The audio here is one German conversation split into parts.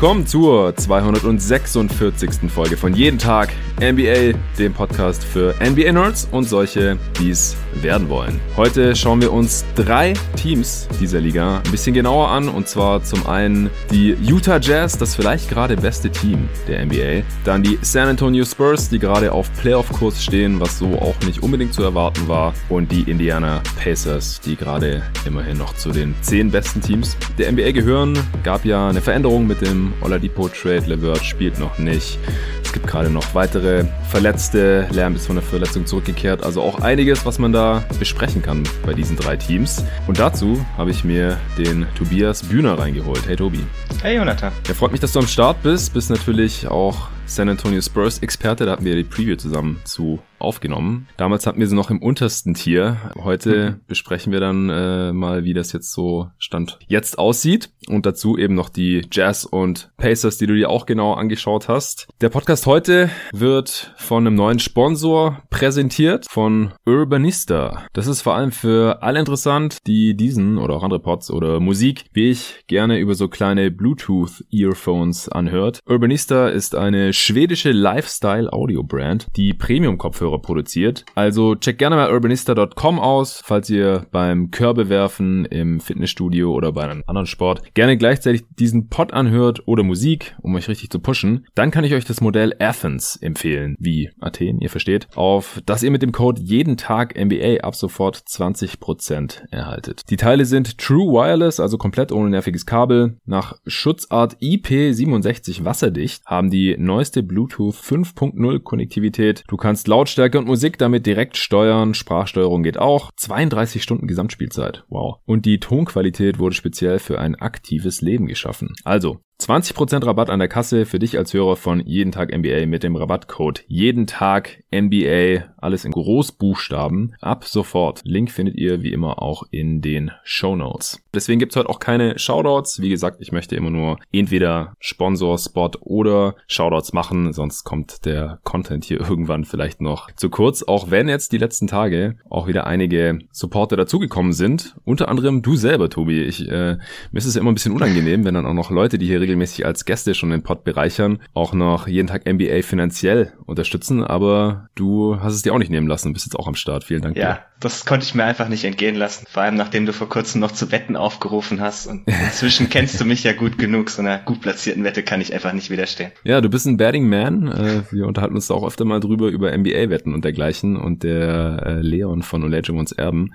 Willkommen zur 246. Folge von Jeden Tag NBA, dem Podcast für NBA-Nerds und solche, die es werden wollen. Heute schauen wir uns drei Teams dieser Liga ein bisschen genauer an und zwar zum einen die Utah Jazz, das vielleicht gerade beste Team der NBA, dann die San Antonio Spurs, die gerade auf Playoff-Kurs stehen, was so auch nicht unbedingt zu erwarten war und die Indiana Pacers, die gerade immerhin noch zu den zehn besten Teams der NBA gehören. Gab ja eine Veränderung mit dem Oladipo Trade. Levert spielt noch nicht. Es gibt gerade noch weitere Verletzte. Lamb ist von der Verletzung zurückgekehrt. Also auch einiges, was man da besprechen kann bei diesen drei Teams. Und dazu habe ich mir den Tobias Bühner reingeholt. Hey Tobi. Hey Jonathan. Ja, freut mich, dass du am Start bist. Bist natürlich auch San Antonio Spurs Experte. Da hatten wir die Preview zusammen zu aufgenommen. Damals hatten wir sie noch im untersten Tier. Heute mhm. besprechen wir dann äh, mal, wie das jetzt so Stand jetzt aussieht. Und dazu eben noch die Jazz und Pacers, die du dir auch genau angeschaut hast. Der Podcast heute wird von einem neuen Sponsor präsentiert, von Urbanista. Das ist vor allem für alle interessant, die diesen oder auch andere Pods oder Musik, wie ich, gerne über so kleine Bluetooth-Earphones anhört. Urbanista ist eine schwedische Lifestyle-Audio-Brand, die Premium-Kopfhörer Kopfhörer produziert. Also checkt gerne mal urbanista.com aus, falls ihr beim Körbewerfen im Fitnessstudio oder bei einem anderen Sport gerne gleichzeitig diesen Pod anhört oder Musik, um euch richtig zu pushen. Dann kann ich euch das Modell Athens empfehlen, wie Athen, ihr versteht, auf das ihr mit dem Code jeden Tag NBA ab sofort 20% erhaltet. Die Teile sind True Wireless, also komplett ohne nerviges Kabel. Nach Schutzart IP67 wasserdicht haben die neueste Bluetooth 5.0 Konnektivität. Du kannst Lautstärke und Musik damit direkt steuern. Sprachsteuerung geht auch. 32 Stunden Gesamtspielzeit. Wow. Und die Tonqualität wurde speziell für ein aktives Leben geschaffen. Also, 20% Rabatt an der Kasse für dich als Hörer von Jeden Tag NBA mit dem Rabattcode Jeden Tag NBA, alles in Großbuchstaben, ab sofort. Link findet ihr wie immer auch in den Show Notes. Deswegen gibt's heute auch keine Shoutouts. Wie gesagt, ich möchte immer nur entweder Sponsor, Spot oder Shoutouts machen, sonst kommt der Content hier irgendwann vielleicht noch zu kurz. Auch wenn jetzt die letzten Tage auch wieder einige Supporter dazugekommen sind. Unter anderem du selber, Tobi. Ich, äh, mir ist es ja immer ein bisschen unangenehm, wenn dann auch noch Leute, die hier regelmäßig als Gäste schon den Pod bereichern, auch noch jeden Tag NBA finanziell unterstützen, aber du hast es dir auch nicht nehmen lassen, bist jetzt auch am Start. Vielen Dank. Ja, dir. das konnte ich mir einfach nicht entgehen lassen, vor allem nachdem du vor kurzem noch zu Wetten aufgerufen hast und inzwischen kennst du mich ja gut genug, so einer gut platzierten Wette kann ich einfach nicht widerstehen. Ja, du bist ein Betting Man, äh, wir unterhalten uns da auch öfter mal drüber über NBA-Wetten und dergleichen und der äh, Leon von Olajuwons Erben,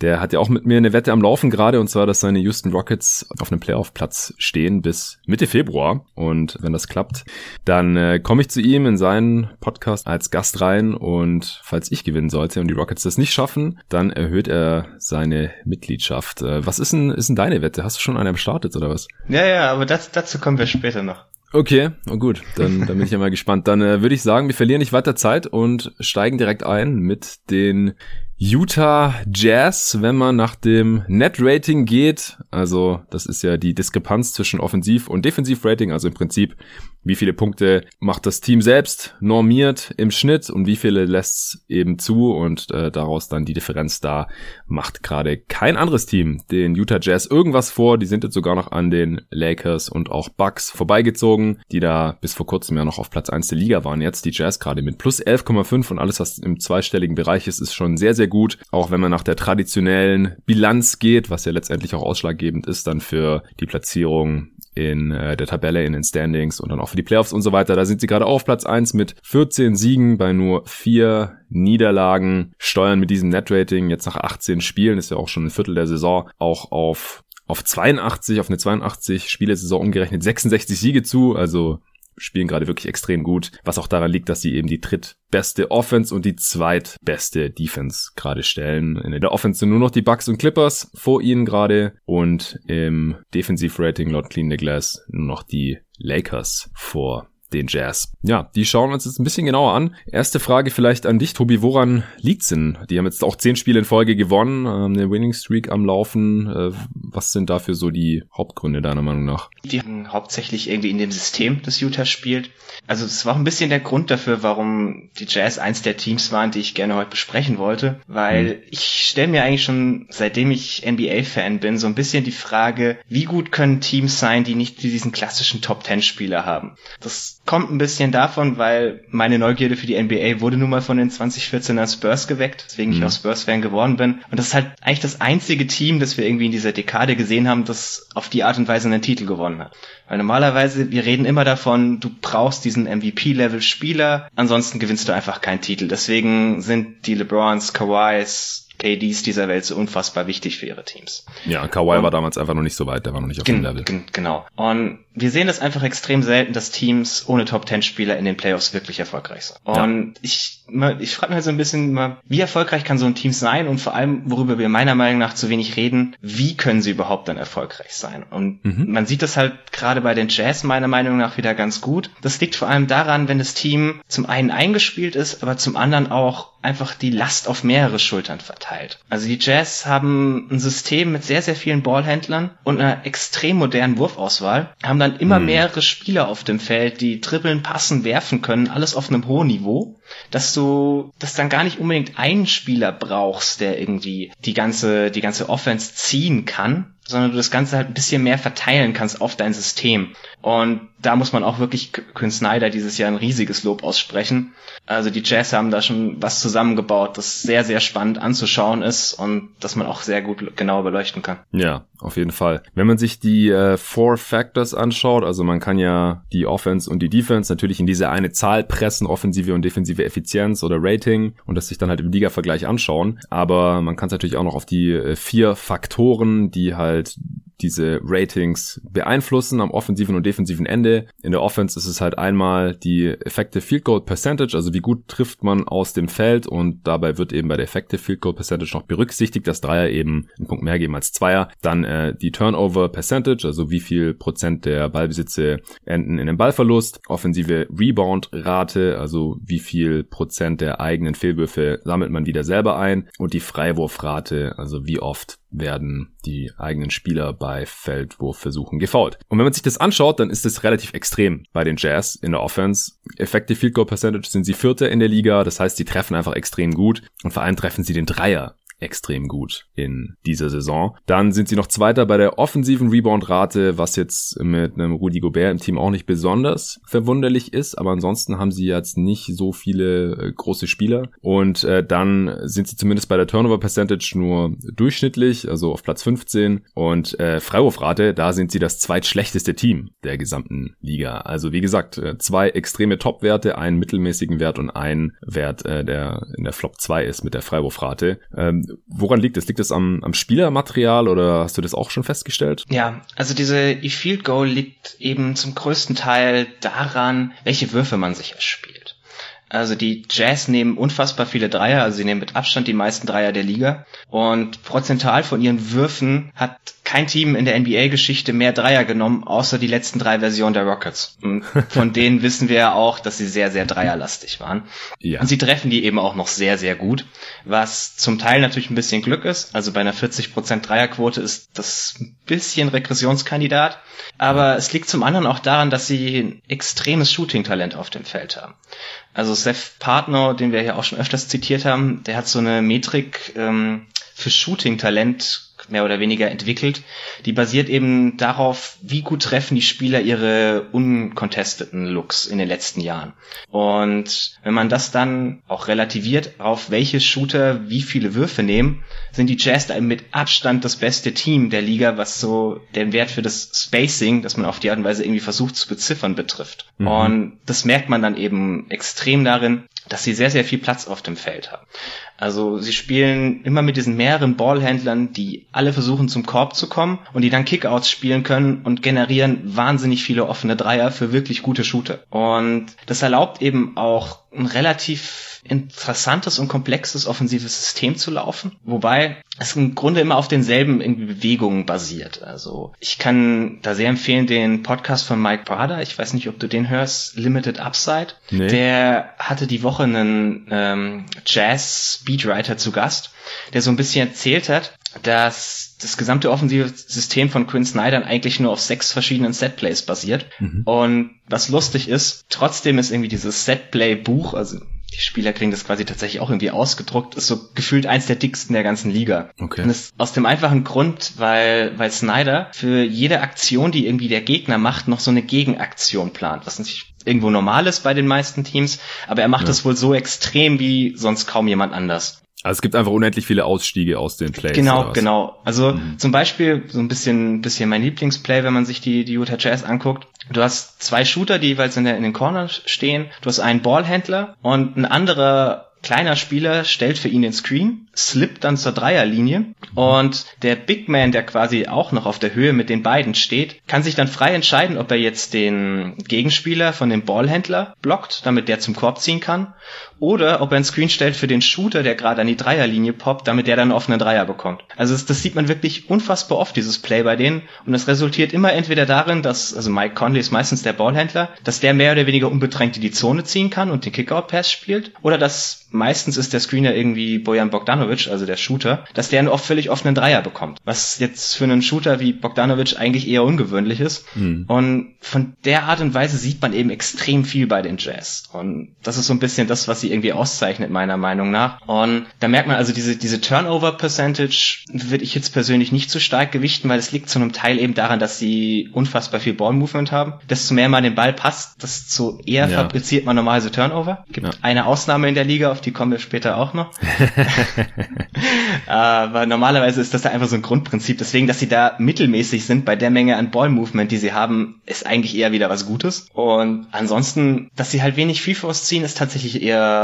der hat ja auch mit mir eine Wette am Laufen gerade und zwar, dass seine Houston Rockets auf einem Playoff-Platz stehen bis Mitte Februar. Und wenn das klappt, dann äh, komme ich zu ihm in seinen Podcast als Gast rein. Und falls ich gewinnen sollte und die Rockets das nicht schaffen, dann erhöht er seine Mitgliedschaft. Äh, was ist denn, ist denn deine Wette? Hast du schon eine gestartet oder was? Ja, ja, aber das, dazu kommen wir später noch. Okay, oh gut, dann, dann bin ich ja mal gespannt. Dann äh, würde ich sagen, wir verlieren nicht weiter Zeit und steigen direkt ein mit den Utah Jazz, wenn man nach dem Net-Rating geht, also das ist ja die Diskrepanz zwischen Offensiv- und Defensiv-Rating, also im Prinzip, wie viele Punkte macht das Team selbst normiert im Schnitt und wie viele lässt eben zu und äh, daraus dann die Differenz da macht gerade kein anderes Team den Utah Jazz irgendwas vor. Die sind jetzt sogar noch an den Lakers und auch Bucks vorbeigezogen, die da bis vor kurzem ja noch auf Platz 1 der Liga waren. Jetzt die Jazz gerade mit plus 11,5 und alles, was im zweistelligen Bereich ist, ist schon sehr sehr gut, auch wenn man nach der traditionellen Bilanz geht, was ja letztendlich auch ausschlaggebend ist dann für die Platzierung in äh, der Tabelle, in den Standings und dann auch für die Playoffs und so weiter. Da sind sie gerade auf Platz 1 mit 14 Siegen bei nur 4 Niederlagen, steuern mit diesem Netrating jetzt nach 18 Spielen, ist ja auch schon ein Viertel der Saison, auch auf auf 82, auf eine 82 Spielesaison umgerechnet 66 Siege zu, also spielen gerade wirklich extrem gut, was auch daran liegt, dass sie eben die drittbeste Offense und die zweitbeste Defense gerade stellen. In der Offense sind nur noch die Bucks und Clippers vor ihnen gerade und im Defensive-Rating laut Clean the Glass nur noch die Lakers vor den Jazz. Ja, die schauen wir uns jetzt ein bisschen genauer an. Erste Frage vielleicht an dich, Tobi. Woran liegt's denn? Die haben jetzt auch zehn Spiele in Folge gewonnen, haben eine Winning Streak am Laufen. Äh, was sind dafür so die Hauptgründe deiner Meinung nach? Die haben hauptsächlich irgendwie in dem System, das Utah spielt. Also es war auch ein bisschen der Grund dafür, warum die Jazz eins der Teams waren, die ich gerne heute besprechen wollte, weil hm. ich stelle mir eigentlich schon, seitdem ich NBA-Fan bin, so ein bisschen die Frage, wie gut können Teams sein, die nicht diesen klassischen Top-10-Spieler haben. Das kommt ein bisschen davon, weil meine Neugierde für die NBA wurde nun mal von den 2014er Spurs geweckt, weswegen mhm. ich auch Spurs-Fan geworden bin. Und das ist halt eigentlich das einzige Team, das wir irgendwie in dieser Dekade gesehen haben, das auf die Art und Weise einen Titel gewonnen hat. Weil normalerweise, wir reden immer davon, du brauchst diesen MVP-Level-Spieler, ansonsten gewinnst du einfach keinen Titel. Deswegen sind die LeBrons, Kawhis, KDs dieser Welt so unfassbar wichtig für ihre Teams. Ja, Kawhi und, war damals einfach noch nicht so weit, der war noch nicht auf dem Level. Genau. Und wir sehen es einfach extrem selten, dass Teams ohne Top 10 Spieler in den Playoffs wirklich erfolgreich sind. Und ja. ich, ich frage mich halt so ein bisschen wie erfolgreich kann so ein Team sein und vor allem, worüber wir meiner Meinung nach zu wenig reden, wie können sie überhaupt dann erfolgreich sein? Und mhm. man sieht das halt gerade bei den Jazz meiner Meinung nach wieder ganz gut. Das liegt vor allem daran, wenn das Team zum einen eingespielt ist, aber zum anderen auch einfach die Last auf mehrere Schultern verteilt. Also die Jazz haben ein System mit sehr, sehr vielen Ballhändlern und einer extrem modernen Wurfauswahl, haben dann immer hm. mehrere Spieler auf dem Feld, die dribbeln, passen, werfen können, alles auf einem hohen Niveau, dass du, dass dann gar nicht unbedingt einen Spieler brauchst, der irgendwie die ganze, die ganze Offense ziehen kann, sondern du das Ganze halt ein bisschen mehr verteilen kannst auf dein System. Und da muss man auch wirklich Quinn Snyder dieses Jahr ein riesiges Lob aussprechen. Also die Jazz haben da schon was zusammengebaut, das sehr, sehr spannend anzuschauen ist und das man auch sehr gut genau beleuchten kann. Ja, auf jeden Fall. Wenn man sich die äh, Four Factors anschaut, also man kann ja die Offense und die Defense natürlich in diese eine Zahl pressen, offensive und defensive Effizienz oder Rating und das sich dann halt im Liga-Vergleich anschauen. Aber man kann es natürlich auch noch auf die äh, vier Faktoren, die halt diese Ratings beeinflussen am offensiven und defensiven Ende. In der Offense ist es halt einmal die Effective Field Goal Percentage, also wie gut trifft man aus dem Feld und dabei wird eben bei der Effective Field Goal Percentage noch berücksichtigt, dass Dreier eben einen Punkt mehr geben als Zweier. Dann äh, die Turnover Percentage, also wie viel Prozent der Ballbesitze enden in einem Ballverlust. Offensive Rebound Rate, also wie viel Prozent der eigenen Fehlwürfe sammelt man wieder selber ein. Und die Freiwurfrate, also wie oft werden die eigenen Spieler bei Feldwurfversuchen gefault. Und wenn man sich das anschaut, dann ist es relativ extrem bei den Jazz in der Offense. Effective Field Goal Percentage sind sie Vierter in der Liga, das heißt, sie treffen einfach extrem gut und vor allem treffen sie den Dreier extrem gut in dieser Saison. Dann sind sie noch Zweiter bei der offensiven Rebound-Rate, was jetzt mit einem Rudy Gobert im Team auch nicht besonders verwunderlich ist, aber ansonsten haben sie jetzt nicht so viele äh, große Spieler. Und äh, dann sind sie zumindest bei der Turnover-Percentage nur durchschnittlich, also auf Platz 15. Und äh, Freiwurfrate, da sind sie das zweitschlechteste Team der gesamten Liga. Also wie gesagt, äh, zwei extreme Top-Werte, einen mittelmäßigen Wert und einen Wert, äh, der in der Flop 2 ist mit der Freiwurfrate. Ähm, woran liegt es? Liegt es am, am Spielermaterial oder hast du das auch schon festgestellt? Ja, also diese E-Field Goal liegt eben zum größten Teil daran, welche Würfe man sich erspielt. Also die Jazz nehmen unfassbar viele Dreier, also sie nehmen mit Abstand die meisten Dreier der Liga. Und prozentual von ihren Würfen hat kein Team in der NBA-Geschichte mehr Dreier genommen, außer die letzten drei Versionen der Rockets. Und von denen wissen wir ja auch, dass sie sehr, sehr dreierlastig waren. Ja. Und sie treffen die eben auch noch sehr, sehr gut, was zum Teil natürlich ein bisschen Glück ist. Also bei einer 40% Dreierquote ist das ein bisschen Regressionskandidat. Aber es liegt zum anderen auch daran, dass sie ein extremes Shooting-Talent auf dem Feld haben. Also Seth Partner, den wir ja auch schon öfters zitiert haben, der hat so eine Metrik ähm, für Shooting-Talent mehr oder weniger entwickelt. Die basiert eben darauf, wie gut treffen die Spieler ihre uncontesteten Looks in den letzten Jahren. Und wenn man das dann auch relativiert, auf welche Shooter wie viele Würfe nehmen, sind die Jazz da mit Abstand das beste Team der Liga, was so den Wert für das Spacing, das man auf die Art und Weise irgendwie versucht zu beziffern, betrifft. Mhm. Und das merkt man dann eben extrem darin, dass sie sehr, sehr viel Platz auf dem Feld haben. Also sie spielen immer mit diesen mehreren Ballhändlern, die alle versuchen zum Korb zu kommen und die dann Kickouts spielen können und generieren wahnsinnig viele offene Dreier für wirklich gute Shooter. Und das erlaubt eben auch ein relativ interessantes und komplexes offensives System zu laufen, wobei es im Grunde immer auf denselben Bewegungen basiert. Also ich kann da sehr empfehlen den Podcast von Mike Brader. Ich weiß nicht, ob du den hörst, Limited Upside. Nee. Der hatte die Woche einen ähm, Jazz Speedwriter zu Gast, der so ein bisschen erzählt hat, dass das gesamte offensive System von Quinn Snyder eigentlich nur auf sechs verschiedenen Setplays basiert. Mhm. Und was lustig ist, trotzdem ist irgendwie dieses Setplay-Buch, also die Spieler kriegen das quasi tatsächlich auch irgendwie ausgedruckt, ist so gefühlt eins der dicksten der ganzen Liga. Okay. Und das aus dem einfachen Grund, weil, weil Snyder für jede Aktion, die irgendwie der Gegner macht, noch so eine Gegenaktion plant, was natürlich irgendwo normal ist bei den meisten Teams, aber er macht es ja. wohl so extrem wie sonst kaum jemand anders. Also es gibt einfach unendlich viele Ausstiege aus den Plays. Genau, genau. Also mhm. zum Beispiel so ein bisschen, bisschen mein Lieblingsplay, wenn man sich die, die Utah Jazz anguckt. Du hast zwei Shooter, die jeweils in, der, in den Cornern stehen. Du hast einen Ballhändler und ein anderer kleiner Spieler stellt für ihn den Screen, slippt dann zur Dreierlinie und der Big Man, der quasi auch noch auf der Höhe mit den beiden steht, kann sich dann frei entscheiden, ob er jetzt den Gegenspieler von dem Ballhändler blockt, damit der zum Korb ziehen kann, oder ob er einen Screen stellt für den Shooter, der gerade an die Dreierlinie poppt, damit der dann einen offenen Dreier bekommt. Also das, das, sieht man wirklich unfassbar oft, dieses Play bei denen. Und es resultiert immer entweder darin, dass, also Mike Conley ist meistens der Ballhändler, dass der mehr oder weniger unbedrängt in die Zone ziehen kann und den Kickout-Pass spielt. Oder dass meistens ist der Screener irgendwie Bojan Bogdanovic, also der Shooter, dass der einen oft völlig offenen Dreier bekommt. Was jetzt für einen Shooter wie Bogdanovic eigentlich eher ungewöhnlich ist. Mhm. Und von der Art und Weise sieht man eben extrem viel bei den Jazz. Und das ist so ein bisschen das, was sie irgendwie auszeichnet, meiner Meinung nach. Und da merkt man also diese, diese Turnover-Percentage würde ich jetzt persönlich nicht so stark gewichten, weil es liegt zu einem Teil eben daran, dass sie unfassbar viel Ball-Movement haben. Desto mehr man den Ball passt, desto eher ja. fabriziert man normalerweise Turnover. Gibt ja. eine Ausnahme in der Liga, auf die kommen wir später auch noch. Aber normalerweise ist das da einfach so ein Grundprinzip. Deswegen, dass sie da mittelmäßig sind bei der Menge an Ball-Movement, die sie haben, ist eigentlich eher wieder was Gutes. Und ansonsten, dass sie halt wenig Free Force ziehen, ist tatsächlich eher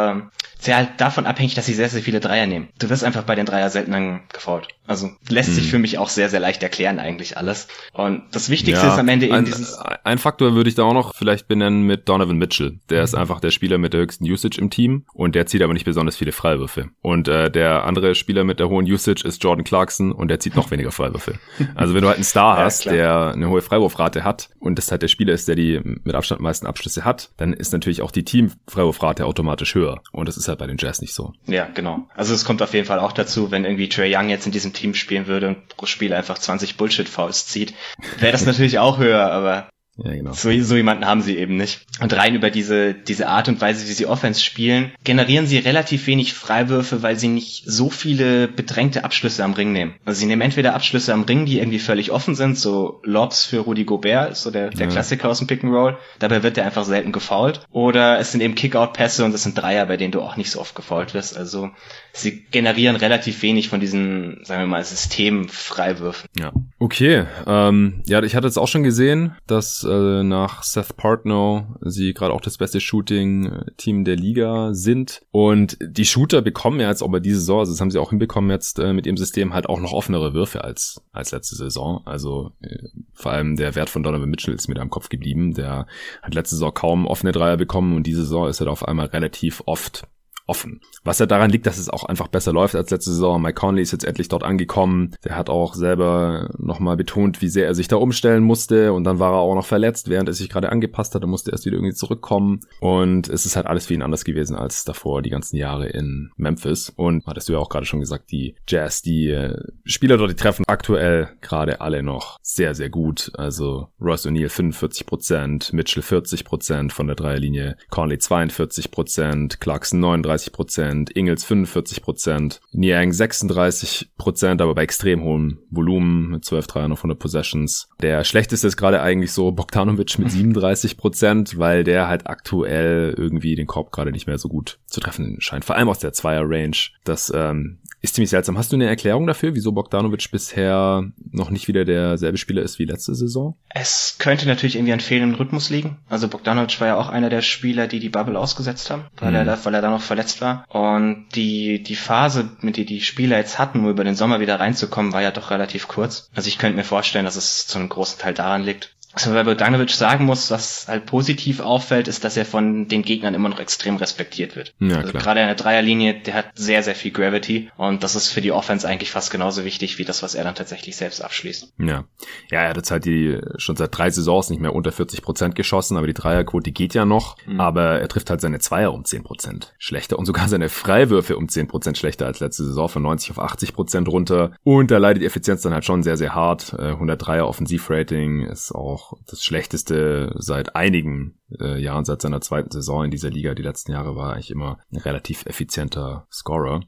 sehr halt davon abhängig, dass sie sehr, sehr viele Dreier nehmen. Du wirst einfach bei den Dreier selten gefault. Also lässt mhm. sich für mich auch sehr, sehr leicht erklären eigentlich alles. Und das Wichtigste ja, ist am Ende eben ein, dieses... Ein Faktor würde ich da auch noch vielleicht benennen mit Donovan Mitchell. Der mhm. ist einfach der Spieler mit der höchsten Usage im Team und der zieht aber nicht besonders viele Freiwürfe. Und äh, der andere Spieler mit der hohen Usage ist Jordan Clarkson und der zieht noch weniger Freiwürfe. Also wenn du halt einen Star ja, hast, klar. der eine hohe Freiwurfrate hat und das halt der Spieler ist, der die mit Abstand meisten Abschlüsse hat, dann ist natürlich auch die Team-Freiwurfrate automatisch höher. Und das ist halt bei den Jazz nicht so. Ja, genau. Also es kommt auf jeden Fall auch dazu, wenn irgendwie Trey Young jetzt in diesem Team spielen würde und pro Spiel einfach 20 Bullshit-Fouls zieht, wäre das natürlich auch höher, aber ja, genau. So, so jemanden haben sie eben nicht. Und rein über diese, diese Art und Weise, wie sie Offense spielen, generieren sie relativ wenig Freiwürfe, weil sie nicht so viele bedrängte Abschlüsse am Ring nehmen. Also sie nehmen entweder Abschlüsse am Ring, die irgendwie völlig offen sind, so Lobs für Rudy Gobert, ist so der, der ja. Klassiker aus dem Pick and Roll. Dabei wird der einfach selten gefoult. Oder es sind eben Kickout-Pässe und es sind Dreier, bei denen du auch nicht so oft gefoult wirst. Also sie generieren relativ wenig von diesen, sagen wir mal, Systemfreiwürfen. Ja. Okay. Ähm, ja, ich hatte es auch schon gesehen, dass äh, nach Seth Partnow sie gerade auch das beste Shooting-Team der Liga sind. Und die Shooter bekommen ja jetzt auch bei dieser Saison, also das haben sie auch hinbekommen jetzt äh, mit ihrem System halt auch noch offenere Würfe als, als letzte Saison. Also äh, vor allem der Wert von Donovan Mitchell ist mir da im Kopf geblieben. Der hat letzte Saison kaum offene Dreier bekommen und diese Saison ist er auf einmal relativ oft offen. Was ja daran liegt, dass es auch einfach besser läuft als letzte Saison. Mike Conley ist jetzt endlich dort angekommen. Der hat auch selber nochmal betont, wie sehr er sich da umstellen musste. Und dann war er auch noch verletzt, während er sich gerade angepasst hat. Er musste erst wieder irgendwie zurückkommen. Und es ist halt alles für ihn anders gewesen als davor die ganzen Jahre in Memphis. Und hattest du ja auch gerade schon gesagt, die Jazz, die äh, Spieler dort, die treffen aktuell gerade alle noch sehr, sehr gut. Also Ross O'Neill 45%, Mitchell 40% von der Dreierlinie, Conley 42%, Clarkson 39 34%, Ingels 45%, Niang 36%, aber bei extrem hohem Volumen mit 12 Dreiern auf 100 Possessions. Der schlechteste ist gerade eigentlich so Bogdanovic mit 37%, weil der halt aktuell irgendwie den Korb gerade nicht mehr so gut zu treffen scheint. Vor allem aus der Zweier-Range. Das ähm, ist ziemlich seltsam. Hast du eine Erklärung dafür, wieso Bogdanovic bisher noch nicht wieder derselbe Spieler ist wie letzte Saison? Es könnte natürlich irgendwie an fehlendem Rhythmus liegen. Also Bogdanovic war ja auch einer der Spieler, die die Bubble ausgesetzt haben, weil, mhm. er, da, weil er da noch verletzt war. Und die, die Phase, mit der die Spieler jetzt hatten, um über den Sommer wieder reinzukommen, war ja doch relativ kurz. Also ich könnte mir vorstellen, dass es zu einem großen Teil daran liegt. Was man bei Bogdanovic sagen muss, was halt positiv auffällt, ist, dass er von den Gegnern immer noch extrem respektiert wird. Ja, also gerade in der Dreierlinie, der hat sehr, sehr viel Gravity und das ist für die Offense eigentlich fast genauso wichtig wie das, was er dann tatsächlich selbst abschließt. Ja, ja er hat jetzt halt die schon seit drei Saisons nicht mehr unter 40 Prozent geschossen, aber die Dreierquote geht ja noch, mhm. aber er trifft halt seine Zweier um 10 Prozent schlechter und sogar seine Freiwürfe um 10 Prozent schlechter als letzte Saison von 90 auf 80 Prozent runter und da leidet die Effizienz dann halt schon sehr, sehr hart. 103er äh, Offensivrating ist auch auch das schlechteste seit einigen äh, Jahren, seit seiner zweiten Saison in dieser Liga. Die letzten Jahre war er eigentlich immer ein relativ effizienter Scorer.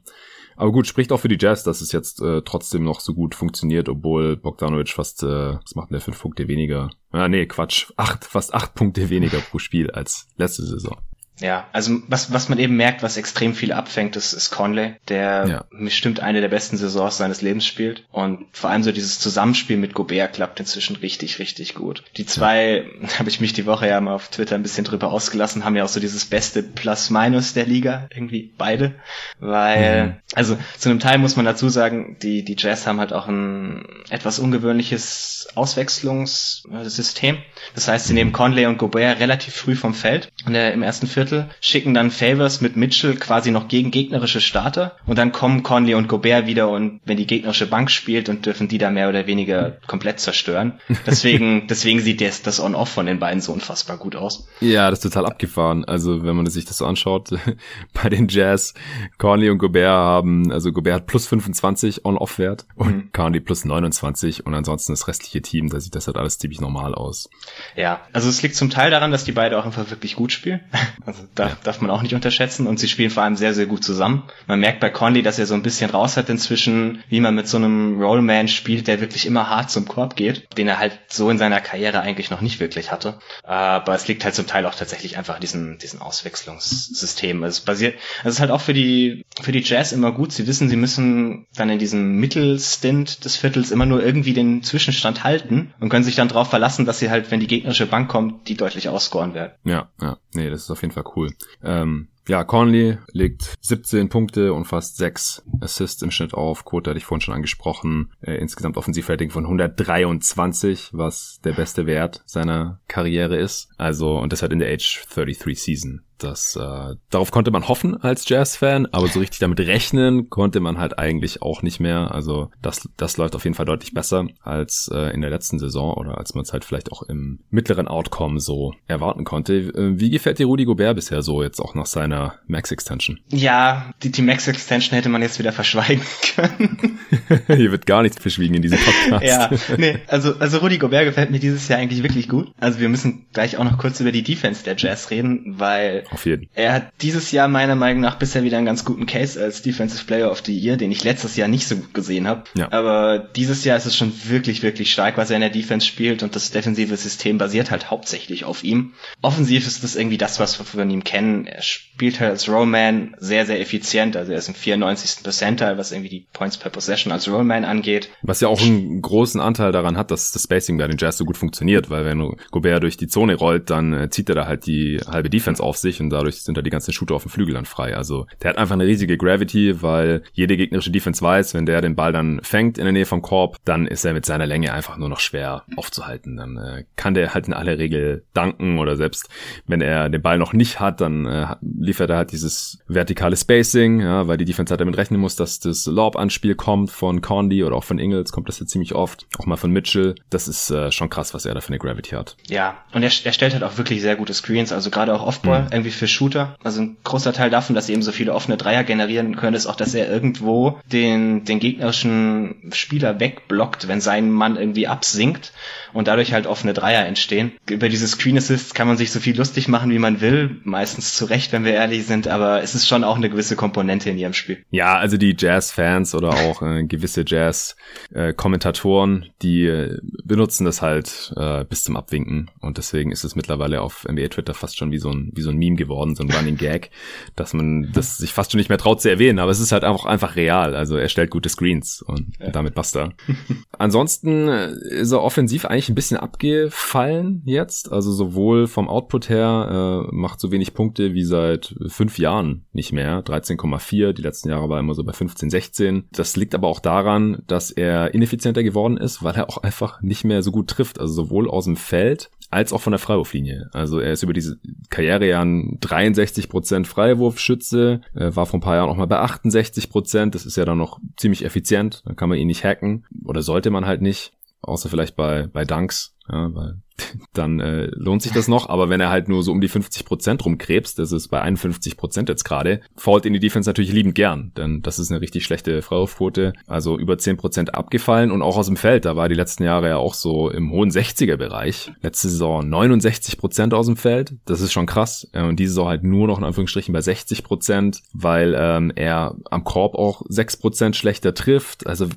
Aber gut, spricht auch für die Jazz, dass es jetzt äh, trotzdem noch so gut funktioniert, obwohl Bogdanovic fast, äh, was macht denn der, fünf Punkte weniger? Ah, nee, Quatsch, acht, fast acht Punkte weniger pro Spiel als letzte Saison. Ja, also was, was man eben merkt, was extrem viel abfängt, ist, ist Conley, der ja. bestimmt eine der besten Saisons seines Lebens spielt. Und vor allem so dieses Zusammenspiel mit Gobert klappt inzwischen richtig, richtig gut. Die zwei, ja. habe ich mich die Woche ja mal auf Twitter ein bisschen drüber ausgelassen, haben ja auch so dieses beste Plus-Minus der Liga, irgendwie beide. Weil, mhm. also zu einem Teil muss man dazu sagen, die, die Jazz haben halt auch ein etwas ungewöhnliches Auswechslungssystem. Das heißt, sie nehmen Conley und Gobert relativ früh vom Feld in der, im ersten Viertel Viertel, schicken dann Favors mit Mitchell quasi noch gegen gegnerische Starter und dann kommen Conley und Gobert wieder und wenn die gegnerische Bank spielt und dürfen die da mehr oder weniger komplett zerstören. Deswegen, deswegen sieht das, das On-Off von den beiden so unfassbar gut aus. Ja, das ist total abgefahren. Also wenn man sich das so anschaut, bei den Jazz, Conley und Gobert haben, also Gobert hat plus 25 On-Off-Wert und mhm. Conley plus 29 und ansonsten das restliche Team, da sieht das halt alles ziemlich normal aus. Ja, also es liegt zum Teil daran, dass die beide auch einfach wirklich gut spielen. Also darf, ja. darf man auch nicht unterschätzen. Und sie spielen vor allem sehr, sehr gut zusammen. Man merkt bei Conley, dass er so ein bisschen raus hat inzwischen, wie man mit so einem Rollman spielt, der wirklich immer hart zum Korb geht, den er halt so in seiner Karriere eigentlich noch nicht wirklich hatte. Aber es liegt halt zum Teil auch tatsächlich einfach diesen, diesen Auswechslungssystem. Also es basiert, also es ist halt auch für die, für die Jazz immer gut. Sie wissen, sie müssen dann in diesem Mittelstint des Viertels immer nur irgendwie den Zwischenstand halten und können sich dann darauf verlassen, dass sie halt, wenn die gegnerische Bank kommt, die deutlich ausscoren werden. Ja, ja. Nee, das ist auf jeden Fall cool. Ähm, ja, Conley legt 17 Punkte und fast 6 Assists im Schnitt auf. Quote hatte ich vorhin schon angesprochen. Äh, insgesamt Offensivrating von 123, was der beste Wert seiner Karriere ist. Also, und das hat in der Age 33 Season. Das, äh, darauf konnte man hoffen als Jazz-Fan, aber so richtig damit rechnen konnte man halt eigentlich auch nicht mehr. Also das, das läuft auf jeden Fall deutlich besser als äh, in der letzten Saison oder als man es halt vielleicht auch im mittleren Outcome so erwarten konnte. Äh, wie gefällt dir Rudi Gobert bisher so jetzt auch nach seiner Max-Extension? Ja, die, die Max-Extension hätte man jetzt wieder verschweigen können. Hier wird gar nichts verschwiegen in diesem Podcast. ja, nee, also, also Rudi Gobert gefällt mir dieses Jahr eigentlich wirklich gut. Also wir müssen gleich auch noch kurz über die Defense der Jazz reden, weil auf jeden. Er hat dieses Jahr meiner Meinung nach bisher wieder einen ganz guten Case als Defensive Player of the Year, den ich letztes Jahr nicht so gut gesehen habe. Ja. Aber dieses Jahr ist es schon wirklich, wirklich stark, was er in der Defense spielt und das defensive System basiert halt hauptsächlich auf ihm. Offensiv ist das irgendwie das, was wir von ihm kennen. Er spielt halt als Rollman sehr, sehr effizient. Also er ist im 94. Percentile, was irgendwie die Points per Possession als Rollman angeht. Was ja auch einen großen Anteil daran hat, dass das Spacing bei den Jazz so gut funktioniert, weil wenn Gobert durch die Zone rollt, dann äh, zieht er da halt die halbe Defense auf sich und dadurch sind da die ganzen Shooter auf dem Flügel dann frei. Also der hat einfach eine riesige Gravity, weil jede gegnerische Defense weiß, wenn der den Ball dann fängt in der Nähe vom Korb, dann ist er mit seiner Länge einfach nur noch schwer aufzuhalten. Dann äh, kann der halt in aller Regel danken oder selbst wenn er den Ball noch nicht hat, dann äh, liefert er halt dieses vertikale Spacing, ja, weil die Defense halt damit rechnen muss, dass das Lob-Anspiel kommt von Condy oder auch von Ingles, kommt das ja ziemlich oft, auch mal von Mitchell. Das ist äh, schon krass, was er da für eine Gravity hat. Ja, und er, er stellt halt auch wirklich sehr gute Screens, also gerade auch Off-Ball. Mhm irgendwie für Shooter. Also ein großer Teil davon, dass sie eben so viele offene Dreier generieren können, ist auch, dass er irgendwo den, den gegnerischen Spieler wegblockt, wenn sein Mann irgendwie absinkt und dadurch halt offene Dreier entstehen. Über diese Screen Assists kann man sich so viel lustig machen, wie man will. Meistens zu Recht, wenn wir ehrlich sind, aber es ist schon auch eine gewisse Komponente in ihrem Spiel. Ja, also die Jazz-Fans oder auch äh, gewisse Jazz-Kommentatoren, die äh, benutzen das halt äh, bis zum Abwinken und deswegen ist es mittlerweile auf NBA Twitter fast schon wie so ein wie so ein Meme geworden, so ein Running Gag, dass man das sich fast schon nicht mehr traut zu erwähnen, aber es ist halt auch einfach real. Also er stellt gute Screens und ja. damit basta. Ansonsten äh, ist er offensiv eigentlich ein bisschen abgefallen jetzt, also sowohl vom Output her äh, macht so wenig Punkte wie seit fünf Jahren nicht mehr, 13,4, die letzten Jahre war immer so bei 15, 16. Das liegt aber auch daran, dass er ineffizienter geworden ist, weil er auch einfach nicht mehr so gut trifft, also sowohl aus dem Feld als auch von der Freiwurflinie. Also er ist über diese Karrierejahren 63% Freiwurfschütze, war vor ein paar Jahren auch mal bei 68%. Das ist ja dann noch ziemlich effizient. Dann kann man ihn nicht hacken oder sollte man halt nicht. Außer vielleicht bei, bei Dunks ja, weil dann äh, lohnt sich das noch, aber wenn er halt nur so um die 50 Prozent rumkrebst, das ist bei 51 Prozent jetzt gerade, fault in die Defense natürlich liebend gern, denn das ist eine richtig schlechte Freiwurfquote, also über 10 Prozent abgefallen und auch aus dem Feld, da war die letzten Jahre ja auch so im hohen 60er Bereich. Letzte Saison 69 Prozent aus dem Feld, das ist schon krass. Und diese Saison halt nur noch in Anführungsstrichen bei 60 Prozent, weil ähm, er am Korb auch 6 Prozent schlechter trifft, also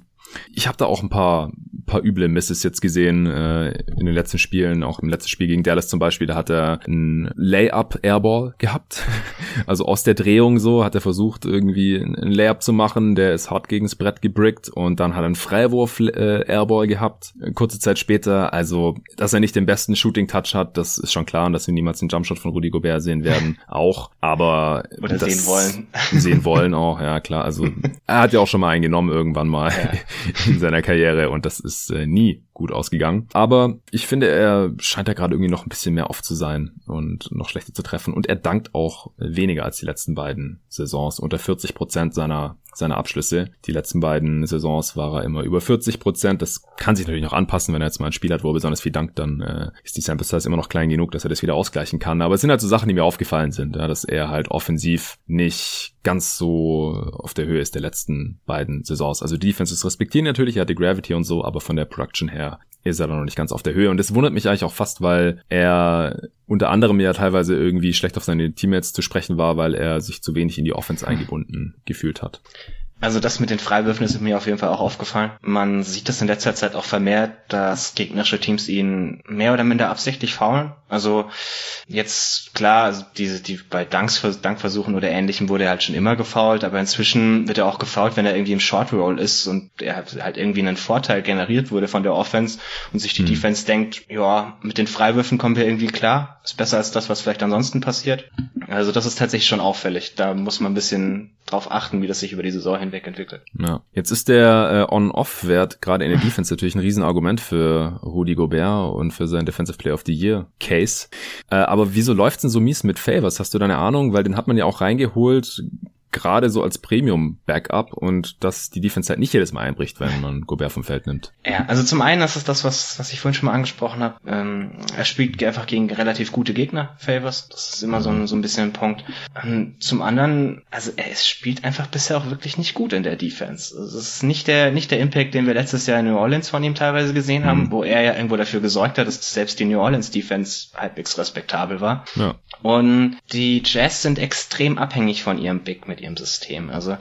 ich habe da auch ein paar, paar üble Misses jetzt gesehen äh, in den letzten Spielen, auch im letzten Spiel gegen Dallas zum Beispiel, da hat er ein Layup Airball gehabt. Also aus der Drehung so hat er versucht irgendwie ein Layup zu machen, der ist hart gegens Brett gebrickt und dann hat er einen Freiwurf äh, gehabt, kurze Zeit später. Also, dass er nicht den besten Shooting Touch hat, das ist schon klar und dass wir niemals den Jumpshot von Rudy Gobert sehen werden, auch. Aber oder sehen wollen, sehen wollen auch, ja klar. Also er hat ja auch schon mal einen genommen irgendwann mal. Ja. in seiner Karriere und das ist äh, nie gut ausgegangen. Aber ich finde, er scheint da gerade irgendwie noch ein bisschen mehr off zu sein und noch schlechter zu treffen. Und er dankt auch weniger als die letzten beiden Saisons. Unter 40 Prozent seiner seine Abschlüsse. Die letzten beiden Saisons war er immer über 40 Prozent. Das kann sich natürlich noch anpassen, wenn er jetzt mal ein Spiel hat, wo er besonders viel dankt, dann äh, ist die Sample Size immer noch klein genug, dass er das wieder ausgleichen kann. Aber es sind halt so Sachen, die mir aufgefallen sind, ja, dass er halt offensiv nicht ganz so auf der Höhe ist der letzten beiden Saisons. Also Defense ist respektieren natürlich, er hat die Gravity und so, aber von der Production her ist er da noch nicht ganz auf der Höhe. Und das wundert mich eigentlich auch fast, weil er unter anderem ja teilweise irgendwie schlecht auf seine Teammates zu sprechen war, weil er sich zu wenig in die Offense eingebunden gefühlt hat. Also das mit den Freiwürfen ist mir auf jeden Fall auch aufgefallen. Man sieht das in letzter Zeit auch vermehrt, dass gegnerische Teams ihn mehr oder minder absichtlich faulen. Also jetzt klar, also diese die bei Dankversuchen oder ähnlichem wurde er halt schon immer gefault, aber inzwischen wird er auch gefault, wenn er irgendwie im Short Roll ist und er halt irgendwie einen Vorteil generiert wurde von der Offense und sich die mhm. Defense denkt, ja, mit den Freiwürfen kommen wir irgendwie klar, ist besser als das, was vielleicht ansonsten passiert. Also das ist tatsächlich schon auffällig. Da muss man ein bisschen drauf achten, wie das sich über die Saison hinweg entwickelt. Ja. Jetzt ist der äh, On-Off-Wert gerade in der Defense natürlich ein Riesenargument für Rudy Gobert und für seinen Defensive Player of the Year Case. Äh, aber wieso läuft's denn so mies mit Favors? Hast du da eine Ahnung? Weil den hat man ja auch reingeholt gerade so als Premium-Backup und dass die Defense halt nicht jedes Mal einbricht, wenn man Gobert vom Feld nimmt. Ja, also zum einen, das ist das, was, was ich vorhin schon mal angesprochen habe. Ähm, er spielt einfach gegen relativ gute Gegner, Favors. Das ist immer so ein, so ein bisschen ein Punkt. Ähm, zum anderen, also er spielt einfach bisher auch wirklich nicht gut in der Defense. Also es ist nicht der, nicht der Impact, den wir letztes Jahr in New Orleans von ihm teilweise gesehen haben, mhm. wo er ja irgendwo dafür gesorgt hat, dass selbst die New Orleans Defense halbwegs respektabel war. Ja. Und die Jazz sind extrem abhängig von ihrem Big mit ihrem System. Also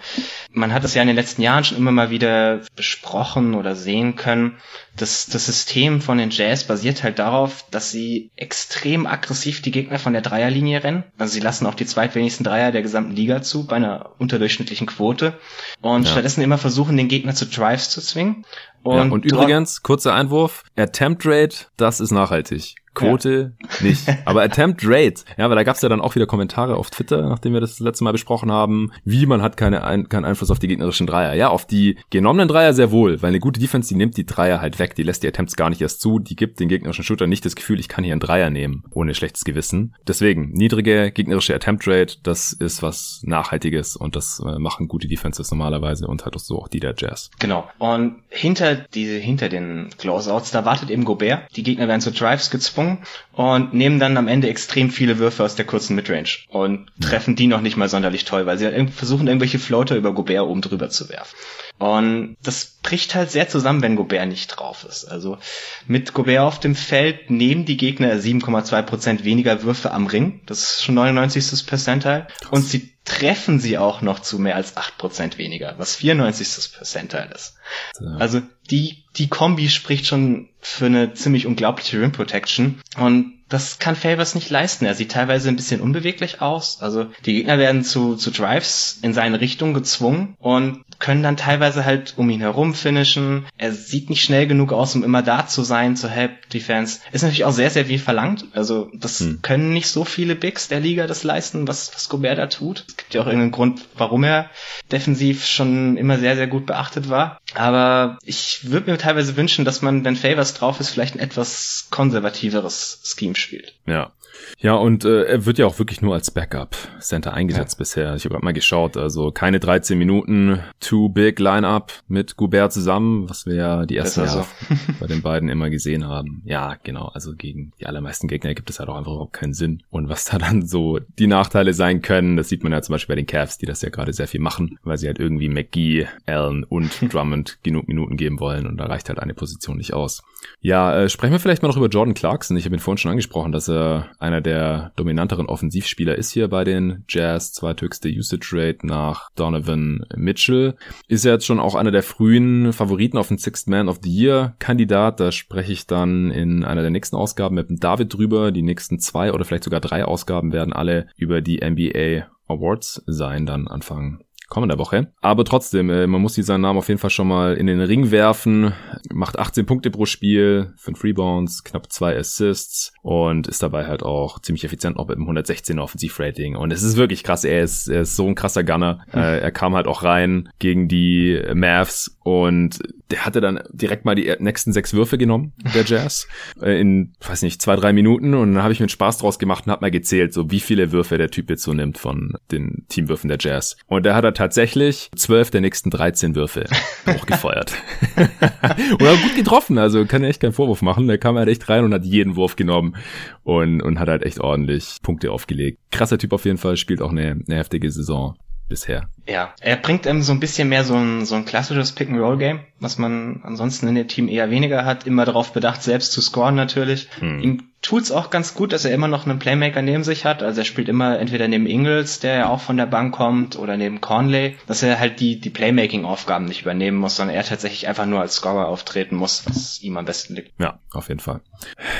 man hat es ja in den letzten Jahren schon immer mal wieder besprochen oder sehen können. Das, das System von den Jazz basiert halt darauf, dass sie extrem aggressiv die Gegner von der Dreierlinie rennen. Also sie lassen auch die zweitwenigsten Dreier der gesamten Liga zu, bei einer unterdurchschnittlichen Quote. Und ja. stattdessen immer versuchen, den Gegner zu Drives zu zwingen. Und, ja, und übrigens, kurzer Einwurf, Attempt Rate, das ist nachhaltig. Quote ja. nicht. Aber Attempt Rate, ja, weil da gab's ja dann auch wieder Kommentare auf Twitter, nachdem wir das, letzte Mal besprochen haben, wie man hat keine ein, keinen Einfluss auf die gegnerischen Dreier. Ja, auf die genommenen Dreier sehr wohl, weil eine gute Defense, die nimmt die Dreier halt weg, die lässt die Attempts gar nicht erst zu, die gibt den gegnerischen Shooter nicht das Gefühl, ich kann hier einen Dreier nehmen, ohne schlechtes Gewissen. Deswegen, niedrige gegnerische Attempt Rate, das ist was Nachhaltiges und das äh, machen gute Defenses normalerweise und hat so auch die der Jazz. Genau. Und hinter diese, hinter den Closeouts, da wartet eben Gobert. Die Gegner werden zu Drives gezwungen gezwungen und nehmen dann am Ende extrem viele Würfe aus der kurzen Midrange und treffen die noch nicht mal sonderlich toll, weil sie halt versuchen, irgendwelche Floater über Gobert oben drüber zu werfen. Und das bricht halt sehr zusammen, wenn Gobert nicht drauf ist. Also mit Gobert auf dem Feld nehmen die Gegner 7,2% weniger Würfe am Ring. Das ist schon 99. Percentile. Und sie treffen sie auch noch zu mehr als 8% weniger, was 94. Percentile ist. Ja. Also die, die Kombi spricht schon für eine ziemlich unglaubliche Rim Protection. Und das kann Favors nicht leisten. Er sieht teilweise ein bisschen unbeweglich aus. Also die Gegner werden zu, zu Drives in seine Richtung gezwungen und können dann teilweise halt um ihn herum finishen. Er sieht nicht schnell genug aus, um immer da zu sein, zu help Defense. Ist natürlich auch sehr, sehr viel verlangt. Also das hm. können nicht so viele Bigs der Liga das leisten, was, was Gobert da tut. Es gibt ja auch irgendeinen Grund, warum er defensiv schon immer sehr, sehr gut beachtet war. Aber ich würde mir teilweise wünschen, dass man, wenn Favors drauf ist, vielleicht ein etwas konservativeres Scheme spielt. Ja. Ja, und äh, er wird ja auch wirklich nur als Backup-Center eingesetzt ja. bisher. Ich habe gerade mal geschaut, also keine 13 Minuten, Too Big Lineup mit Goubert zusammen, was wir ja die ersten Jahre so. bei den beiden immer gesehen haben. Ja, genau, also gegen die allermeisten Gegner gibt es halt auch einfach überhaupt keinen Sinn. Und was da dann so die Nachteile sein können, das sieht man ja zum Beispiel bei den Cavs, die das ja gerade sehr viel machen, weil sie halt irgendwie McGee, Allen und Drummond genug Minuten geben wollen und da reicht halt eine Position nicht aus. Ja, äh, sprechen wir vielleicht mal noch über Jordan Clarkson. Ich habe ihn vorhin schon angesprochen, dass er einer der dominanteren Offensivspieler ist hier bei den Jazz. Zweithöchste Usage Rate nach Donovan Mitchell. Ist er jetzt schon auch einer der frühen Favoriten auf den Sixth Man of the Year Kandidat. Da spreche ich dann in einer der nächsten Ausgaben mit David drüber. Die nächsten zwei oder vielleicht sogar drei Ausgaben werden alle über die NBA Awards sein, dann Anfang kommender Woche. Aber trotzdem, äh, man muss seinen Namen auf jeden Fall schon mal in den Ring werfen. Macht 18 Punkte pro Spiel, 5 Rebounds, knapp 2 Assists und ist dabei halt auch ziemlich effizient noch mit einem 116er Offensivrating. Und es ist wirklich krass, er ist, er ist so ein krasser Gunner. Hm. Äh, er kam halt auch rein gegen die Mavs und der hatte dann direkt mal die nächsten sechs Würfe genommen, der Jazz, äh, in, weiß nicht, zwei, drei Minuten und dann habe ich mir Spaß draus gemacht und hab mal gezählt, so wie viele Würfe der Typ jetzt so nimmt von den Teamwürfen der Jazz. Und der hat er tatsächlich zwölf der nächsten 13 Würfe hochgefeuert. und hat gut getroffen, also kann er echt keinen Vorwurf machen. Der kam halt echt rein und hat jeden Wurf genommen und, und hat halt echt ordentlich Punkte aufgelegt. Krasser Typ auf jeden Fall, spielt auch eine, eine heftige Saison bisher. Ja, er bringt einem so ein bisschen mehr so ein, so ein klassisches Pick-and-Roll-Game, was man ansonsten in dem Team eher weniger hat. Immer darauf bedacht, selbst zu scoren natürlich. Hm. Ihm tut's auch ganz gut, dass er immer noch einen Playmaker neben sich hat. Also er spielt immer entweder neben Ingles, der ja auch von der Bank kommt, oder neben Conley, dass er halt die, die Playmaking-Aufgaben nicht übernehmen muss, sondern er tatsächlich einfach nur als Scorer auftreten muss, was ihm am besten liegt. Ja, auf jeden Fall.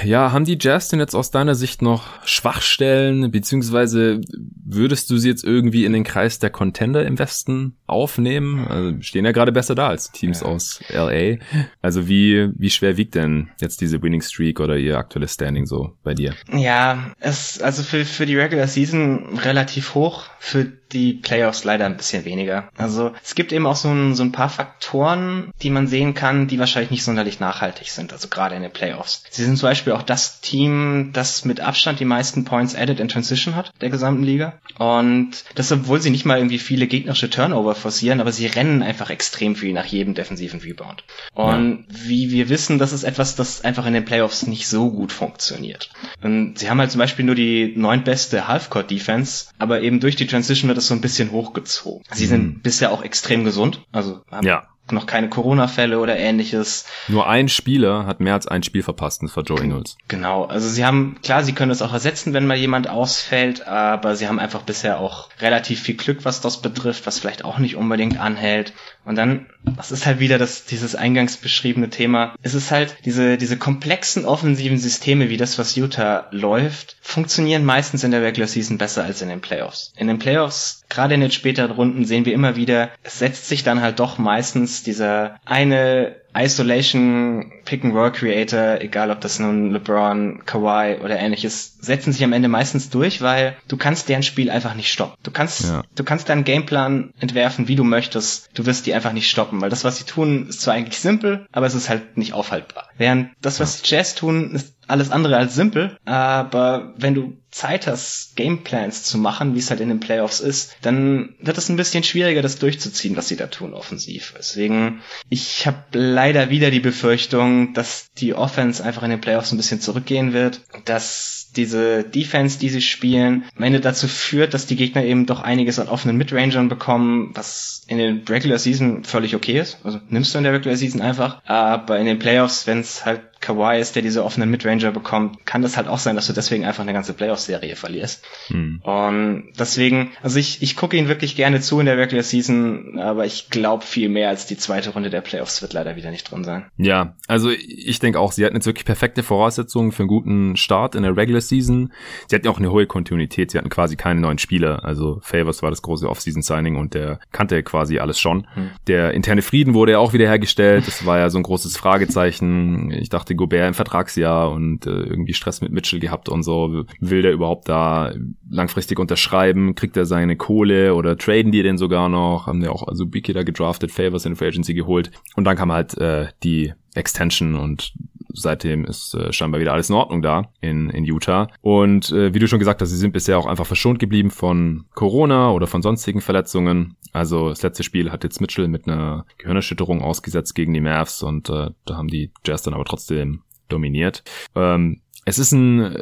Ja, haben die Jazz denn jetzt aus deiner Sicht noch Schwachstellen, beziehungsweise würdest du sie jetzt irgendwie in den Kreis der Contender im Westen aufnehmen? Also stehen ja gerade besser da als Teams ja. aus LA. Also wie, wie schwer wiegt denn jetzt diese Winning Streak oder ihr aktuelles Standing so bei dir? Ja, es, also für, für die Regular Season relativ hoch, für die Playoffs leider ein bisschen weniger. Also es gibt eben auch so ein, so ein paar Faktoren, die man sehen kann, die wahrscheinlich nicht sonderlich nachhaltig sind, also gerade in den Playoffs. Sie sind zum Beispiel auch das Team, das mit Abstand die meisten Points added in Transition hat, der gesamten Liga. Und das, obwohl sie nicht mal irgendwie viele gegnerische Turnover forcieren, aber sie rennen einfach extrem viel nach jedem defensiven Rebound. Und ja. wie wir wissen, das ist etwas, das einfach in den Playoffs nicht so gut funktioniert. Und sie haben halt zum Beispiel nur die neuntbeste Halfcourt-Defense, aber eben durch die Transition es so ein bisschen hochgezogen. Sie mhm. sind bisher auch extrem gesund, also haben ja noch keine Corona-Fälle oder ähnliches. Nur ein Spieler hat mehr als ein Spiel verpasst, das war Joe Ingles. Genau, also sie haben, klar, sie können es auch ersetzen, wenn mal jemand ausfällt, aber sie haben einfach bisher auch relativ viel Glück, was das betrifft, was vielleicht auch nicht unbedingt anhält. Und dann, das ist halt wieder das, dieses eingangs beschriebene Thema. Es ist halt diese, diese komplexen offensiven Systeme, wie das, was Utah läuft, funktionieren meistens in der Regular Season besser als in den Playoffs. In den Playoffs, gerade in den späteren Runden, sehen wir immer wieder, es setzt sich dann halt doch meistens dieser eine Isolation Pick and Roll Creator, egal ob das nun LeBron, Kawhi oder ähnliches, setzen sich am Ende meistens durch, weil du kannst deren Spiel einfach nicht stoppen. Du kannst, ja. du kannst deinen Gameplan entwerfen, wie du möchtest. Du wirst die einfach nicht stoppen, weil das, was sie tun, ist zwar eigentlich simpel, aber es ist halt nicht aufhaltbar. Während das, was die Jazz tun, ist alles andere als simpel, aber wenn du Zeit hast, Gameplans zu machen, wie es halt in den Playoffs ist, dann wird es ein bisschen schwieriger, das durchzuziehen, was sie da tun offensiv. Deswegen, ich habe leider wieder die Befürchtung, dass die Offense einfach in den Playoffs ein bisschen zurückgehen wird, dass diese Defense, die sie spielen, am Ende dazu führt, dass die Gegner eben doch einiges an offenen Midrangern bekommen, was in den Regular Season völlig okay ist. Also nimmst du in der Regular Season einfach. Aber in den Playoffs, wenn es halt Kawhi ist, der diese offenen Midranger bekommt, kann das halt auch sein, dass du deswegen einfach eine ganze Playoff-Serie verlierst. Hm. Und deswegen, also ich, ich gucke ihn wirklich gerne zu in der Regular Season, aber ich glaube viel mehr als die zweite Runde der Playoffs wird leider wieder nicht drin sein. Ja, also ich denke auch, sie hatten jetzt wirklich perfekte Voraussetzungen für einen guten Start in der Regular Season. Sie hatten auch eine hohe Kontinuität, sie hatten quasi keine neuen Spieler. Also Favors war das große Off-Season-Signing und der kannte quasi alles schon. Hm. Der interne Frieden wurde ja auch wieder hergestellt. Das war ja so ein großes Fragezeichen. Ich dachte, Gobert im Vertragsjahr und äh, irgendwie Stress mit Mitchell gehabt und so. Will der überhaupt da langfristig unterschreiben? Kriegt er seine Kohle oder traden die den sogar noch? Haben ja auch also Biki da gedraftet, Favors in Free Agency geholt. Und dann kam halt äh, die Extension und seitdem ist äh, scheinbar wieder alles in Ordnung da in, in Utah. Und äh, wie du schon gesagt hast, sie sind bisher auch einfach verschont geblieben von Corona oder von sonstigen Verletzungen. Also das letzte Spiel hat jetzt Mitchell mit einer Gehirnerschütterung ausgesetzt gegen die Mavs und äh, da haben die Jazz dann aber trotzdem dominiert. Ähm, es ist ein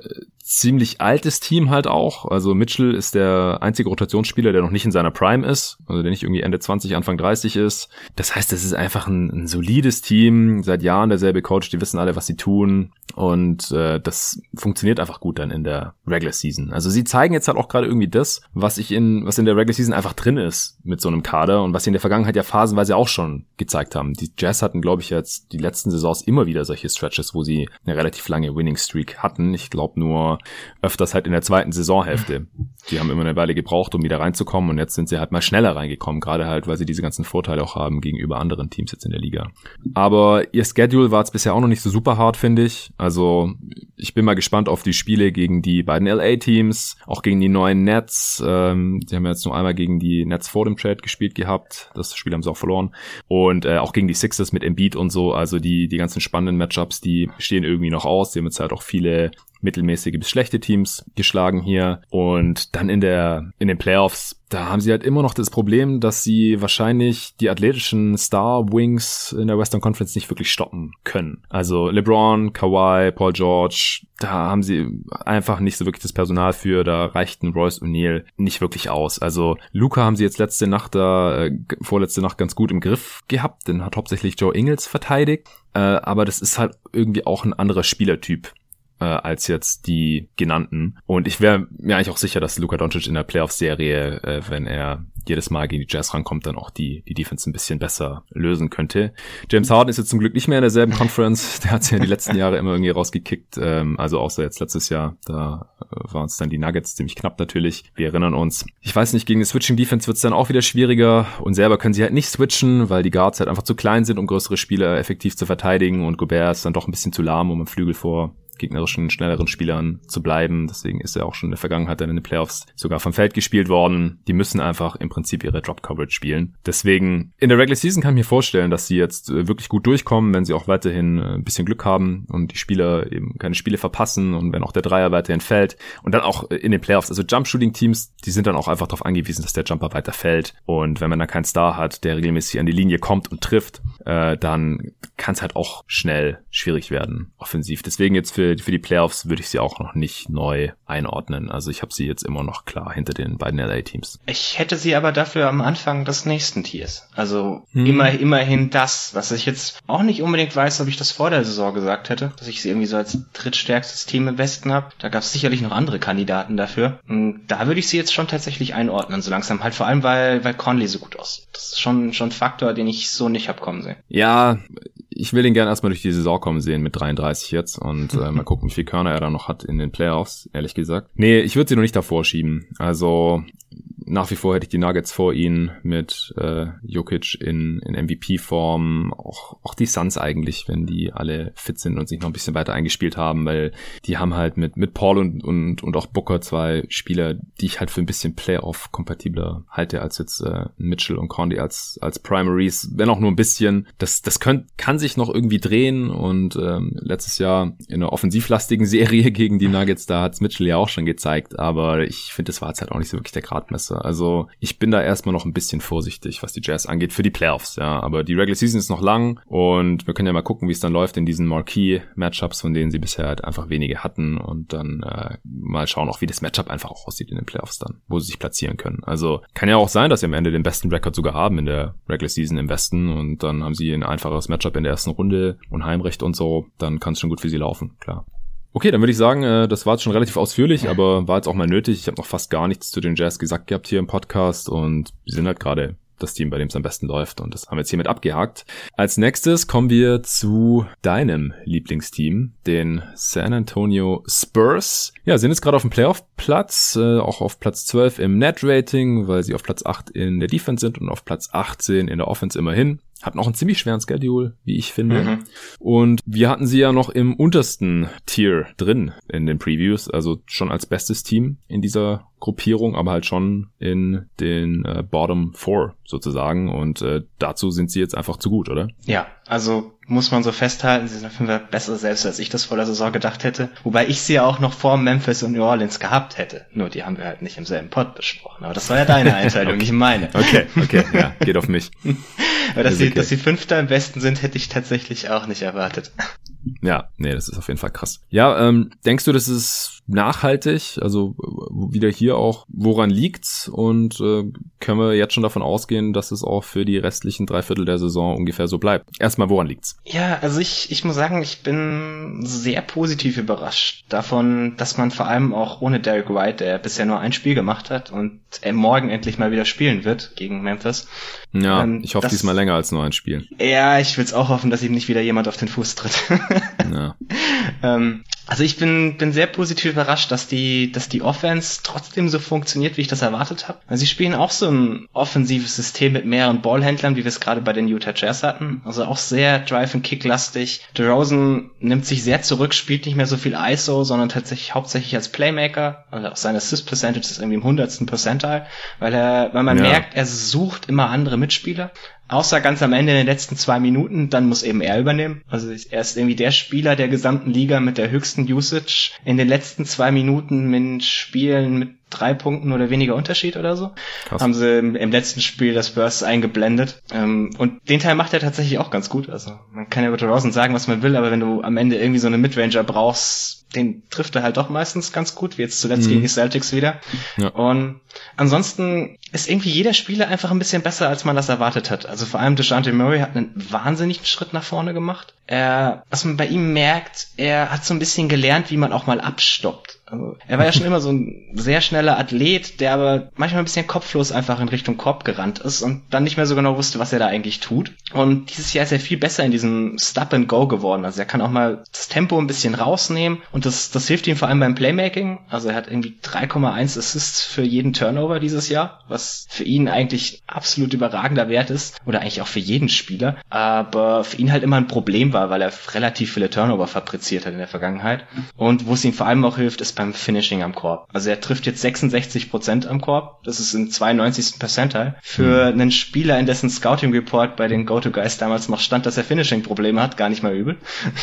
ziemlich altes Team halt auch. Also Mitchell ist der einzige Rotationsspieler, der noch nicht in seiner Prime ist, also der nicht irgendwie Ende 20, Anfang 30 ist. Das heißt, es ist einfach ein, ein solides Team, seit Jahren derselbe Coach, die wissen alle, was sie tun und äh, das funktioniert einfach gut dann in der Regular Season. Also sie zeigen jetzt halt auch gerade irgendwie das, was ich in was in der Regular Season einfach drin ist mit so einem Kader und was sie in der Vergangenheit ja phasenweise auch schon gezeigt haben. Die Jazz hatten, glaube ich, jetzt die letzten Saisons immer wieder solche Stretches, wo sie eine relativ lange Winning Streak hatten. Ich glaube nur öfters halt in der zweiten Saisonhälfte. Die haben immer eine Weile gebraucht, um wieder reinzukommen und jetzt sind sie halt mal schneller reingekommen, gerade halt, weil sie diese ganzen Vorteile auch haben gegenüber anderen Teams jetzt in der Liga. Aber ihr Schedule war jetzt bisher auch noch nicht so super hart, finde ich. Also ich bin mal gespannt auf die Spiele gegen die beiden LA-Teams, auch gegen die neuen Nets. Ähm, die haben jetzt nur einmal gegen die Nets vor dem Trade gespielt gehabt. Das Spiel haben sie auch verloren. Und äh, auch gegen die Sixers mit Embiid und so. Also die, die ganzen spannenden Matchups, die stehen irgendwie noch aus. Die haben jetzt halt auch viele mittelmäßige bis schlechte Teams geschlagen hier. Und dann in der, in den Playoffs, da haben sie halt immer noch das Problem, dass sie wahrscheinlich die athletischen Star Wings in der Western Conference nicht wirklich stoppen können. Also LeBron, Kawhi, Paul George, da haben sie einfach nicht so wirklich das Personal für, da reichten Royce O'Neal nicht wirklich aus. Also Luca haben sie jetzt letzte Nacht da, äh, vorletzte Nacht ganz gut im Griff gehabt, den hat hauptsächlich Joe Ingles verteidigt, äh, aber das ist halt irgendwie auch ein anderer Spielertyp äh, als jetzt die genannten. Und ich wäre mir eigentlich auch sicher, dass Luka Doncic in der Playoff-Serie, äh, wenn er jedes Mal gegen die Jazz rankommt, dann auch die, die Defense ein bisschen besser lösen könnte. James Harden ist jetzt zum Glück nicht mehr in derselben Conference. Der hat sich ja die letzten Jahre immer irgendwie rausgekickt. Ähm, also außer jetzt letztes Jahr. Da äh, waren es dann die Nuggets ziemlich knapp natürlich. Wir erinnern uns. Ich weiß nicht, gegen die Switching Defense wird es dann auch wieder schwieriger. Und selber können sie halt nicht switchen, weil die Guards halt einfach zu klein sind, um größere Spieler effektiv zu verteidigen. Und Gobert ist dann doch ein bisschen zu lahm, um im Flügel vor gegnerischen, schnelleren Spielern zu bleiben. Deswegen ist er auch schon in der Vergangenheit dann in den Playoffs sogar vom Feld gespielt worden. Die müssen einfach im Prinzip ihre Drop-Coverage spielen. Deswegen in der Regular Season kann ich mir vorstellen, dass sie jetzt äh, wirklich gut durchkommen, wenn sie auch weiterhin äh, ein bisschen Glück haben und die Spieler eben keine Spiele verpassen und wenn auch der Dreier weiterhin fällt. Und dann auch in den Playoffs, also Jump-Shooting-Teams, die sind dann auch einfach darauf angewiesen, dass der Jumper weiter fällt. Und wenn man dann keinen Star hat, der regelmäßig an die Linie kommt und trifft, äh, dann kann es halt auch schnell schwierig werden, offensiv. Deswegen jetzt für, für die Playoffs würde ich sie auch noch nicht neu einordnen. Also ich habe sie jetzt immer noch klar hinter den beiden LA-Teams. Ich hätte sie aber dafür am Anfang des nächsten Tiers. Also hm. immer, immerhin das, was ich jetzt auch nicht unbedingt weiß, ob ich das vor der Saison gesagt hätte, dass ich sie irgendwie so als drittstärkstes Team im Westen habe. Da gab es sicherlich noch andere Kandidaten dafür. Und da würde ich sie jetzt schon tatsächlich einordnen, so langsam. Halt vor allem, weil, weil Conley so gut aussieht. Das ist schon, schon ein Faktor, den ich so nicht hab kommen sehen. Ja, ich will ihn gerne erstmal durch die Saison kommen sehen mit 33 jetzt und äh, mal gucken, wie viel Körner er da noch hat in den Playoffs, ehrlich gesagt. Nee, ich würde sie noch nicht davor schieben. Also nach wie vor hätte ich die Nuggets vor ihnen mit äh, Jokic in, in MVP-Form. Auch, auch die Suns eigentlich, wenn die alle fit sind und sich noch ein bisschen weiter eingespielt haben, weil die haben halt mit, mit Paul und, und, und auch Booker zwei Spieler, die ich halt für ein bisschen Playoff-kompatibler halte als jetzt äh, Mitchell und Condy als, als Primaries, wenn auch nur ein bisschen. Das, das könnt, kann sich noch irgendwie drehen und ähm, letztes Jahr in einer offensivlastigen Serie gegen die Nuggets, da hat's Mitchell ja auch schon gezeigt, aber ich finde, das war jetzt halt auch nicht so wirklich der Gradmesser. Also ich bin da erstmal noch ein bisschen vorsichtig, was die Jazz angeht für die Playoffs, ja, aber die Regular Season ist noch lang und wir können ja mal gucken, wie es dann läuft in diesen Marquee-Matchups, von denen sie bisher halt einfach wenige hatten und dann äh, mal schauen auch, wie das Matchup einfach auch aussieht in den Playoffs dann, wo sie sich platzieren können. Also kann ja auch sein, dass sie am Ende den besten Rekord sogar haben in der Regular Season im Westen und dann haben sie ein einfaches Matchup in der ersten Runde und Heimrecht und so, dann kann es schon gut für sie laufen, klar. Okay, dann würde ich sagen, äh, das war jetzt schon relativ ausführlich, aber war jetzt auch mal nötig. Ich habe noch fast gar nichts zu den Jazz gesagt gehabt hier im Podcast und wir sind halt gerade das Team, bei dem es am besten läuft. Und das haben wir jetzt hiermit abgehakt. Als nächstes kommen wir zu deinem Lieblingsteam, den San Antonio Spurs. Ja, sind jetzt gerade auf dem Playoff-Platz, äh, auch auf Platz 12 im Net-Rating, weil sie auf Platz 8 in der Defense sind und auf Platz 18 in der Offense immerhin. Hatten auch einen ziemlich schweren Schedule, wie ich finde. Mhm. Und wir hatten sie ja noch im untersten Tier drin in den Previews, also schon als bestes Team in dieser Gruppierung, aber halt schon in den äh, Bottom Four sozusagen. Und äh, dazu sind sie jetzt einfach zu gut, oder? Ja, also muss man so festhalten, sie sind auf jeden Fall besser selbst, als ich das vor der Saison gedacht hätte. Wobei ich sie ja auch noch vor Memphis und New Orleans gehabt hätte. Nur die haben wir halt nicht im selben Pod besprochen. Aber das war ja deine Einteilung, okay. nicht meine. Okay, okay, ja, geht auf mich. Aber dass, sie, okay. dass sie Fünfter im Besten sind, hätte ich tatsächlich auch nicht erwartet. Ja, nee, das ist auf jeden Fall krass. Ja, ähm, denkst du, das ist nachhaltig? Also wieder hier auch, woran liegt's? Und äh, können wir jetzt schon davon ausgehen, dass es auch für die restlichen drei Viertel der Saison ungefähr so bleibt? Erstmal, woran liegt's? Ja, also ich, ich muss sagen, ich bin sehr positiv überrascht davon, dass man vor allem auch ohne Derek White, der bisher nur ein Spiel gemacht hat und er morgen endlich mal wieder spielen wird gegen Memphis. Ja, ähm, ich hoffe diesmal länger als nur ein Spiel. Ja, ich will's auch hoffen, dass ihm nicht wieder jemand auf den Fuß tritt. ja. ähm, also ich bin, bin sehr positiv überrascht, dass die, dass die Offense trotzdem so funktioniert, wie ich das erwartet habe. Also sie spielen auch so ein offensives System mit mehreren Ballhändlern, wie wir es gerade bei den Utah Jazz hatten. Also auch sehr Drive- and Kick-lastig. DeRozan nimmt sich sehr zurück, spielt nicht mehr so viel ISO, sondern tatsächlich hauptsächlich als Playmaker. Also auch sein Assist-Percentage ist irgendwie im hundertsten Percentile, weil er, weil man ja. merkt, er sucht immer andere Mitspieler. Außer ganz am Ende in den letzten zwei Minuten, dann muss eben er übernehmen. Also er ist irgendwie der Spieler der gesamten Liga mit der höchsten Usage in den letzten zwei Minuten mit Spielen mit drei Punkten oder weniger Unterschied oder so. Krass. Haben sie im, im, letzten Spiel das Burst eingeblendet. Ähm, und den Teil macht er tatsächlich auch ganz gut. Also man kann ja über Rosen sagen, was man will, aber wenn du am Ende irgendwie so eine Midranger brauchst, den trifft er halt doch meistens ganz gut, wie jetzt zuletzt mhm. gegen die Celtics wieder. Ja. Und ansonsten ist irgendwie jeder Spieler einfach ein bisschen besser, als man das erwartet hat. Also vor allem DeJounte Murray hat einen wahnsinnigen Schritt nach vorne gemacht. Er, was man bei ihm merkt, er hat so ein bisschen gelernt, wie man auch mal abstoppt. Also, er war ja schon immer so ein sehr schneller Athlet, der aber manchmal ein bisschen kopflos einfach in Richtung Korb gerannt ist und dann nicht mehr so genau wusste, was er da eigentlich tut. Und dieses Jahr ist er viel besser in diesem Stop and Go geworden. Also er kann auch mal das Tempo ein bisschen rausnehmen und das, das hilft ihm vor allem beim Playmaking. Also er hat irgendwie 3,1 Assists für jeden Turnover dieses Jahr, was für ihn eigentlich absolut überragender Wert ist oder eigentlich auch für jeden Spieler. Aber für ihn halt immer ein Problem war, weil er relativ viele Turnover fabriziert hat in der Vergangenheit. Und wo es ihm vor allem auch hilft, ist beim Finishing am Korb. Also er trifft jetzt 66 Prozent am Korb. Das ist im 92. Percentile. Für mhm. einen Spieler, in dessen Scouting Report bei den Go-To-Guys damals noch stand, dass er Finishing-Probleme hat, gar nicht mal übel.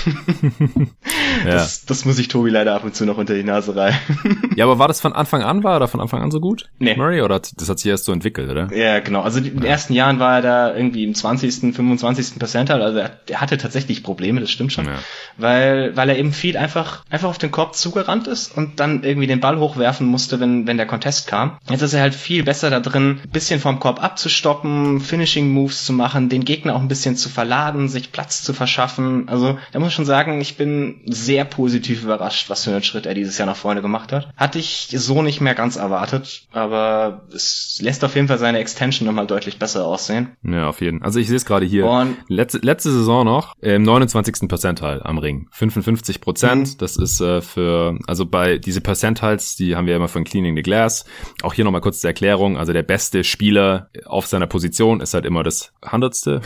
ja. das, das muss ich Tobi leider ab und zu noch unter die Nase reiben. ja, aber war das von Anfang an, war er da von Anfang an so gut? Nee. Murray, oder das hat sich erst so entwickelt, oder? Ja, genau. Also in den ersten Jahren war er da irgendwie im 20., 25. Percentile. Also er, er hatte tatsächlich Probleme, das stimmt schon. Ja. Weil, weil er eben viel einfach, einfach auf den Korb zugerannt ist und dann irgendwie den Ball hochwerfen musste, wenn, wenn der Contest kam. Jetzt ist er halt viel besser da drin, ein bisschen vom Korb abzustoppen, Finishing Moves zu machen, den Gegner auch ein bisschen zu verladen, sich Platz zu verschaffen. Also da muss ich schon sagen, ich bin sehr positiv überrascht, was für einen Schritt er dieses Jahr nach vorne gemacht hat. Hatte ich so nicht mehr ganz erwartet, aber es lässt auf jeden Fall seine Extension nochmal deutlich besser aussehen. Ja, auf jeden Fall. Also ich sehe es gerade hier. Und letzte, letzte Saison noch, im 29. Percentile am Ring. 55 Prozent. Mhm. Das ist äh, für, also bei weil diese Percentiles, die haben wir immer von Cleaning the Glass. Auch hier nochmal kurz zur Erklärung. Also der beste Spieler auf seiner Position ist halt immer das hundertste,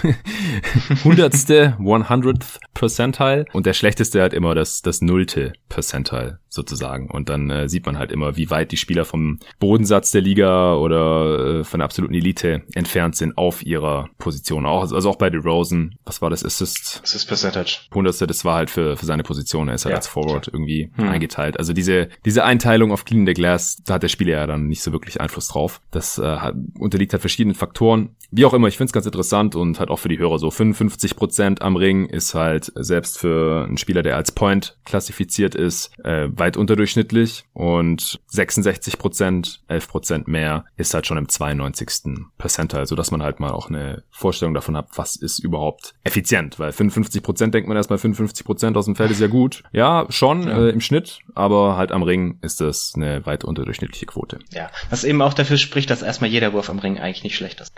hundertste, one hundredth Percentile und der schlechteste halt immer das, das nullte Percentile sozusagen. Und dann äh, sieht man halt immer, wie weit die Spieler vom Bodensatz der Liga oder äh, von der absoluten Elite entfernt sind auf ihrer Position. Auch, also auch bei DeRozan, was war das? Assist? Assist Percentage. Hundertste, das war halt für, für seine Position. Er ist halt ja, als Forward irgendwie hm. eingeteilt. Also diese, diese Einteilung auf Clean the Glass, da hat der Spieler ja dann nicht so wirklich Einfluss drauf. Das äh, unterliegt halt verschiedenen Faktoren. Wie auch immer, ich finde es ganz interessant und halt auch für die Hörer so 55 Prozent am Ring ist halt selbst für einen Spieler, der als Point klassifiziert ist, äh, weit unterdurchschnittlich und 66 Prozent, 11 Prozent mehr ist halt schon im 92. Percentile, so dass man halt mal auch eine Vorstellung davon hat, was ist überhaupt effizient, weil 55 Prozent denkt man erstmal 55 Prozent aus dem Feld ist ja gut. Ja, schon ja. Äh, im Schnitt, aber halt am Ring ist das eine weit unterdurchschnittliche Quote. Ja, was eben auch dafür spricht, dass erstmal jeder Wurf am Ring eigentlich nicht schlecht ist.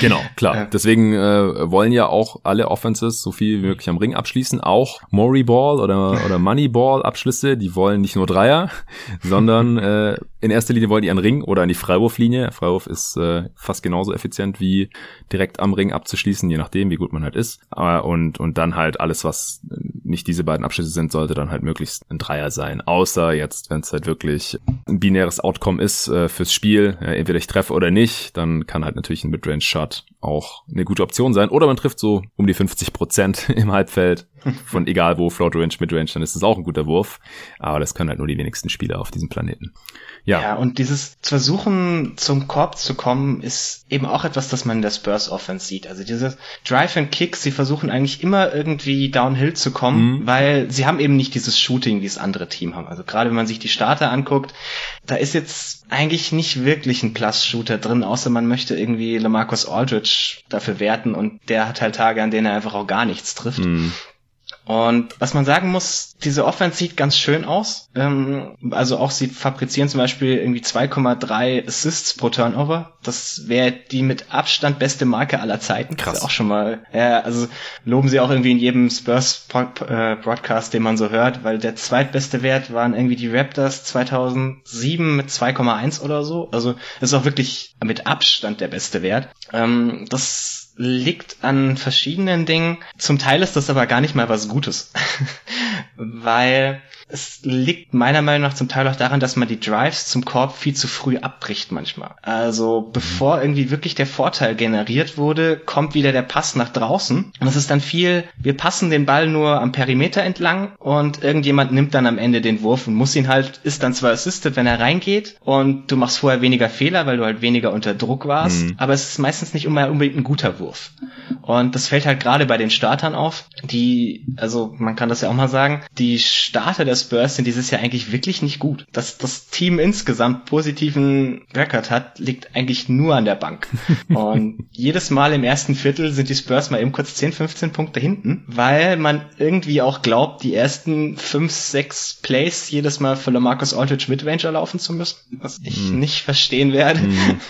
Genau, klar. Ja. Deswegen äh, wollen ja auch alle Offenses so viel wie möglich am Ring abschließen. Auch Maury Ball oder, oder Moneyball Abschlüsse, die wollen nicht nur Dreier, sondern äh, in erster Linie wollen die an Ring oder an die Freiwurflinie. Freiwurf ist äh, fast genauso effizient wie direkt am Ring abzuschließen, je nachdem, wie gut man halt ist. Äh, und, und dann halt alles, was nicht diese beiden Abschlüsse sind, sollte dann halt möglichst ein Dreier sein. Außer jetzt, wenn es halt wirklich ein binäres Outcome ist äh, fürs Spiel, äh, entweder ich treffe oder nicht, dann kann halt natürlich ein Midrange Shot auch eine gute Option sein. Oder man trifft so um die 50 Prozent im Halbfeld von egal wo, Float Range, Mid Range, dann ist es auch ein guter Wurf. Aber das können halt nur die wenigsten Spieler auf diesem Planeten. Ja. ja, und dieses Versuchen zum Korb zu kommen, ist eben auch etwas, das man in der Spurs Offense sieht. Also dieses Drive and Kick, sie versuchen eigentlich immer irgendwie downhill zu kommen, mhm. weil sie haben eben nicht dieses Shooting, wie es andere Team haben. Also gerade wenn man sich die Starter anguckt, da ist jetzt eigentlich nicht wirklich ein Plus-Shooter drin, außer man möchte irgendwie LaMarcus Aldridge dafür werten und der hat halt Tage, an denen er einfach auch gar nichts trifft. Mhm. Und was man sagen muss, diese Offense sieht ganz schön aus. Ähm, also auch sie fabrizieren zum Beispiel irgendwie 2,3 Assists pro Turnover. Das wäre die mit Abstand beste Marke aller Zeiten. Krass. Das ist auch schon mal, ja, also loben sie auch irgendwie in jedem Spurs äh, Broadcast, den man so hört, weil der zweitbeste Wert waren irgendwie die Raptors 2007 mit 2,1 oder so. Also ist auch wirklich mit Abstand der beste Wert. Ähm, das liegt an verschiedenen Dingen. Zum Teil ist das aber gar nicht mal was Gutes, weil es liegt meiner Meinung nach zum Teil auch daran, dass man die Drives zum Korb viel zu früh abbricht manchmal. Also bevor irgendwie wirklich der Vorteil generiert wurde, kommt wieder der Pass nach draußen. Und es ist dann viel, wir passen den Ball nur am Perimeter entlang und irgendjemand nimmt dann am Ende den Wurf und muss ihn halt, ist dann zwar assisted, wenn er reingeht und du machst vorher weniger Fehler, weil du halt weniger unter Druck warst, mhm. aber es ist meistens nicht immer unbedingt ein guter Wurf. Und das fällt halt gerade bei den Startern auf, die, also man kann das ja auch mal sagen, die Starter des Spurs sind dieses Jahr eigentlich wirklich nicht gut. Dass das Team insgesamt positiven Rekord hat, liegt eigentlich nur an der Bank. Und jedes Mal im ersten Viertel sind die Spurs mal eben kurz 10, 15 Punkte hinten, weil man irgendwie auch glaubt, die ersten 5, 6 Plays jedes Mal für LaMarcus Aldridge Midranger laufen zu müssen, was ich mm. nicht verstehen werde. Mm.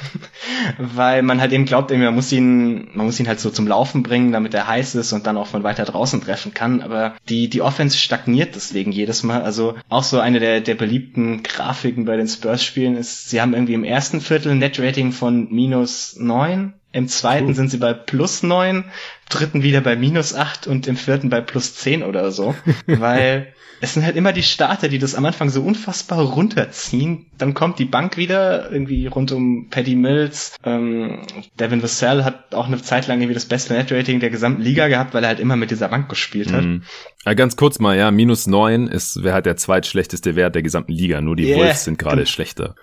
weil man halt eben glaubt, man muss ihn, man muss ihn halt so zum Laufen bringen, damit er heiß ist und dann auch von weiter draußen treffen kann. Aber die, die Offense stagniert deswegen jedes Mal. Also auch so eine der, der beliebten Grafiken bei den Spurs-Spielen ist, sie haben irgendwie im ersten Viertel ein Net-Rating von minus neun, im zweiten cool. sind sie bei plus neun, dritten wieder bei minus acht und im vierten bei plus zehn oder so. weil es sind halt immer die Starter, die das am Anfang so unfassbar runterziehen. Dann kommt die Bank wieder, irgendwie rund um Paddy Mills. Ähm, Devin Vassell hat auch eine Zeit lang irgendwie das beste Net-Rating der gesamten Liga gehabt, weil er halt immer mit dieser Bank gespielt hat. Mhm. Ja, ganz kurz mal, ja, minus neun ist, wer halt der zweitschlechteste Wert der gesamten Liga. Nur die yeah. Wolves sind gerade schlechter.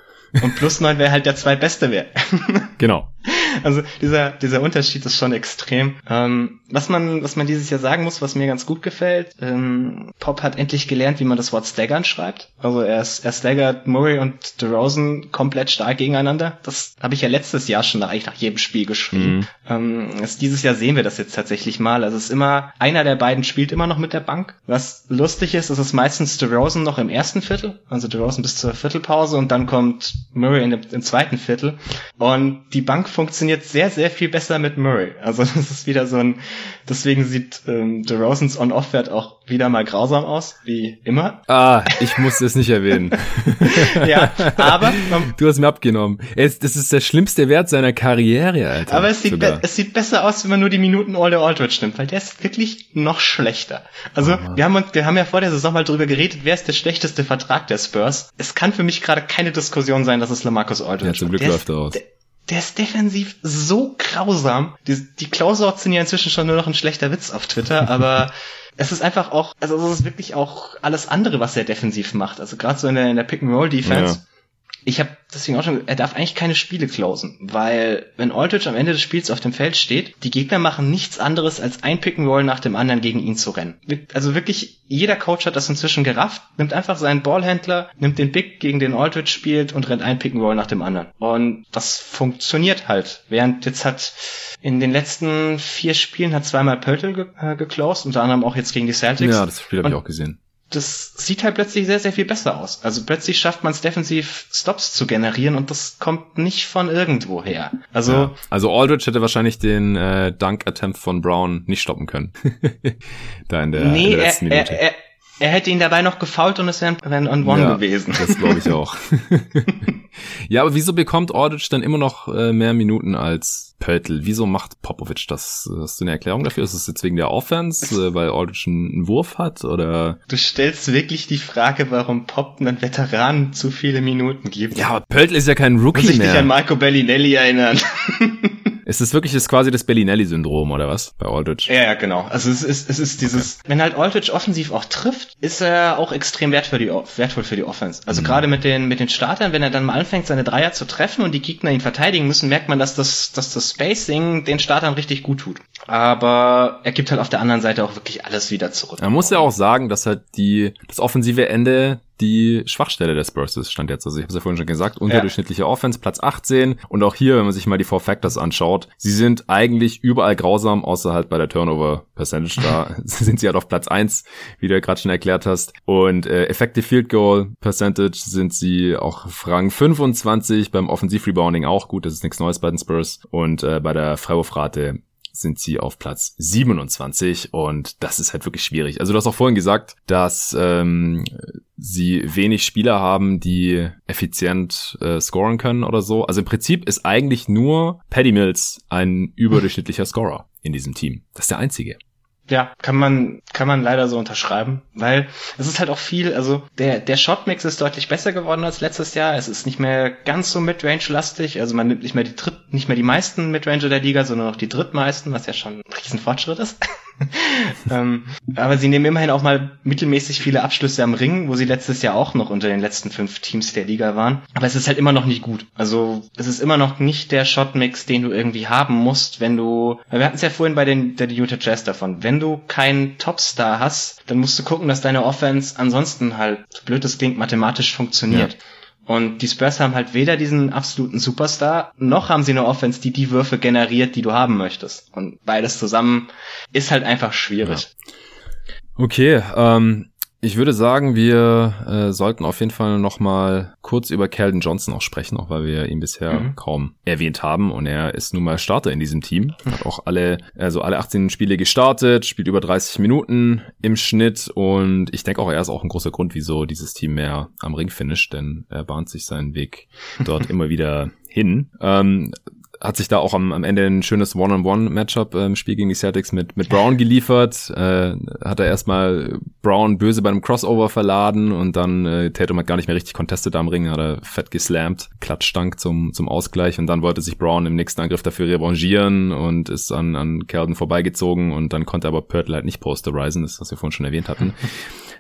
Und plus neun wäre halt der zweitbeste Wert. genau. Also dieser, dieser Unterschied ist schon extrem. Ähm, was man, was man dieses Jahr sagen muss, was mir ganz gut gefällt, ähm, Pop hat endlich gelernt, wie man das Wort staggern schreibt. Also er, er staggert Murray und DeRozan komplett stark gegeneinander. Das habe ich ja letztes Jahr schon eigentlich nach jedem Spiel geschrieben. Mhm. Ähm, also dieses Jahr sehen wir das jetzt tatsächlich mal. Also es ist immer, einer der beiden spielt immer noch mit der Bank. Was lustig ist, ist es meistens DeRozan noch im ersten Viertel, also DeRozan bis zur Viertelpause und dann kommt Murray in dem, im zweiten Viertel. Und die Bank funktioniert sehr, sehr viel besser mit Murray. Also das ist wieder so ein, Deswegen sieht ähm, DeRozans On-Off-Wert auch wieder mal grausam aus, wie immer. Ah, ich muss es nicht erwähnen. ja, aber... du hast mir abgenommen. Es, das ist der schlimmste Wert seiner Karriere, Alter. Aber es sieht, es sieht besser aus, wenn man nur die Minuten All the Aldridge nimmt, weil der ist wirklich noch schlechter. Also, oh. wir, haben, uns, wir haben ja vor der Saison mal drüber geredet, wer ist der schlechteste Vertrag der Spurs. Es kann für mich gerade keine Diskussion sein, dass es Lamarcus Aldridge ja, zum Glück läuft er aus. Der, der ist defensiv so grausam. Die, die Closeouts sind ja inzwischen schon nur noch ein schlechter Witz auf Twitter, aber es ist einfach auch, also es ist wirklich auch alles andere, was er defensiv macht. Also gerade so in der, in der Pick-and-Roll-Defense. Ja ich habe deswegen auch schon, er darf eigentlich keine Spiele closen, weil wenn Aldridge am Ende des Spiels auf dem Feld steht, die Gegner machen nichts anderes als ein Pick'n'Roll nach dem anderen gegen ihn zu rennen. Also wirklich, jeder Coach hat das inzwischen gerafft, nimmt einfach seinen Ballhändler, nimmt den Big, gegen den Aldridge spielt und rennt ein Pick'n'Roll nach dem anderen. Und das funktioniert halt. Während jetzt hat in den letzten vier Spielen hat zweimal Pöltl ge äh, geclosed, unter anderem auch jetzt gegen die Celtics. Ja, das Spiel habe ich auch gesehen das sieht halt plötzlich sehr, sehr viel besser aus. Also plötzlich schafft man es defensiv Stops zu generieren und das kommt nicht von irgendwo her. Also, ja. also Aldridge hätte wahrscheinlich den äh, Dunk-Attempt von Brown nicht stoppen können. da in der, nee, in der letzten er, Minute. Er, er, er hätte ihn dabei noch gefault und es wäre ein On-One ja, gewesen. Das glaube ich auch. ja, aber wieso bekommt Ordic dann immer noch äh, mehr Minuten als Pöltl? Wieso macht Popovic das? Hast du eine Erklärung dafür? Ist es jetzt wegen der Offense, äh, weil Ordic einen Wurf hat? Oder? Du stellst wirklich die Frage, warum Pop einen Veteranen zu viele Minuten gibt. Ja, aber Pöltl ist ja kein Rookie Muss ich mehr. dich an Marco Bellinelli erinnern. Ist es wirklich ist quasi das Bellinelli-Syndrom oder was bei Aldridge? Ja, ja, genau. Also es ist, es ist dieses, okay. wenn halt Aldridge offensiv auch trifft, ist er auch extrem wertvoll für die, wertvoll für die Offense. Also mhm. gerade mit den, mit den Startern, wenn er dann mal anfängt, seine Dreier zu treffen und die Gegner ihn verteidigen müssen, merkt man, dass das, dass das Spacing den Startern richtig gut tut. Aber er gibt halt auf der anderen Seite auch wirklich alles wieder zurück. Man muss ja auch sagen, dass halt die, das offensive Ende die Schwachstelle des Spurs ist, stand jetzt. Also ich habe es ja vorhin schon gesagt, unterdurchschnittliche ja. Offense, Platz 18. Und auch hier, wenn man sich mal die Four Factors anschaut, sie sind eigentlich überall grausam, außer halt bei der Turnover Percentage. Da sind sie halt auf Platz 1, wie du ja gerade schon erklärt hast. Und äh, Effective Field Goal Percentage sind sie auch auf Rang 25, beim Offensiv Rebounding auch gut, das ist nichts Neues bei den Spurs. Und äh, bei der Freiwurfrate sind sie auf Platz 27 und das ist halt wirklich schwierig. Also du hast auch vorhin gesagt, dass ähm, sie wenig Spieler haben, die effizient äh, scoren können oder so. Also im Prinzip ist eigentlich nur Paddy Mills ein überdurchschnittlicher Scorer in diesem Team. Das ist der einzige. Ja, kann man, kann man leider so unterschreiben, weil es ist halt auch viel, also der, der Shotmix ist deutlich besser geworden als letztes Jahr. Es ist nicht mehr ganz so Midrange-lastig, also man nimmt nicht mehr die dritt, nicht mehr die meisten Midranger der Liga, sondern noch die drittmeisten, was ja schon ein Riesenfortschritt ist. ähm, aber sie nehmen immerhin auch mal mittelmäßig viele Abschlüsse am Ring, wo sie letztes Jahr auch noch unter den letzten fünf Teams der Liga waren. Aber es ist halt immer noch nicht gut. Also es ist immer noch nicht der Shotmix, den du irgendwie haben musst, wenn du. Wir hatten es ja vorhin bei den der Utah Jazz davon. Wenn du keinen Topstar hast, dann musst du gucken, dass deine Offense ansonsten halt, blöd es klingt, mathematisch funktioniert. Ja. Und die Spurs haben halt weder diesen absoluten Superstar, noch haben sie eine Offense, die die Würfe generiert, die du haben möchtest. Und beides zusammen ist halt einfach schwierig. Ja. Okay, ähm, ich würde sagen, wir äh, sollten auf jeden Fall noch mal kurz über Calvin Johnson auch sprechen, auch weil wir ihn bisher mhm. kaum erwähnt haben. Und er ist nun mal Starter in diesem Team. Hat auch alle, also alle 18 Spiele gestartet, spielt über 30 Minuten im Schnitt. Und ich denke auch, er ist auch ein großer Grund, wieso dieses Team mehr am Ring finisht, denn er bahnt sich seinen Weg dort immer wieder hin. Ähm, hat sich da auch am, am Ende ein schönes One-on-One-Matchup im ähm, Spiel gegen die Celtics mit, mit Brown geliefert. Äh, hat er erstmal Brown böse bei einem Crossover verladen und dann äh, Tatum hat gar nicht mehr richtig contestet am Ring, hat er fett geslammt, Klatschstank zum, zum Ausgleich und dann wollte sich Brown im nächsten Angriff dafür revanchieren und ist an, an Kelden vorbeigezogen und dann konnte aber Pörtl halt nicht posterisen, das was wir vorhin schon erwähnt hatten.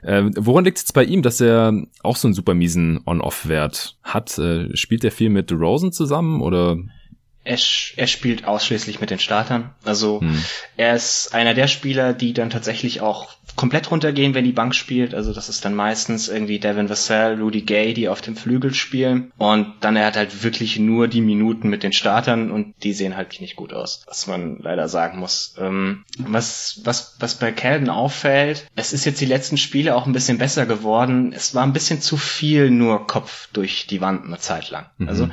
Äh, woran liegt es jetzt bei ihm, dass er auch so einen super miesen On-Off-Wert hat? Äh, spielt er viel mit Rosen zusammen oder er, er spielt ausschließlich mit den Startern. Also hm. er ist einer der Spieler, die dann tatsächlich auch komplett runtergehen, wenn die Bank spielt. Also das ist dann meistens irgendwie Devin Vassell, Rudy Gay, die auf dem Flügel spielen. Und dann er hat halt wirklich nur die Minuten mit den Startern und die sehen halt nicht gut aus, was man leider sagen muss. Ähm, was, was, was bei Calden auffällt, es ist jetzt die letzten Spiele auch ein bisschen besser geworden. Es war ein bisschen zu viel nur Kopf durch die Wand eine Zeit lang. Mhm. Also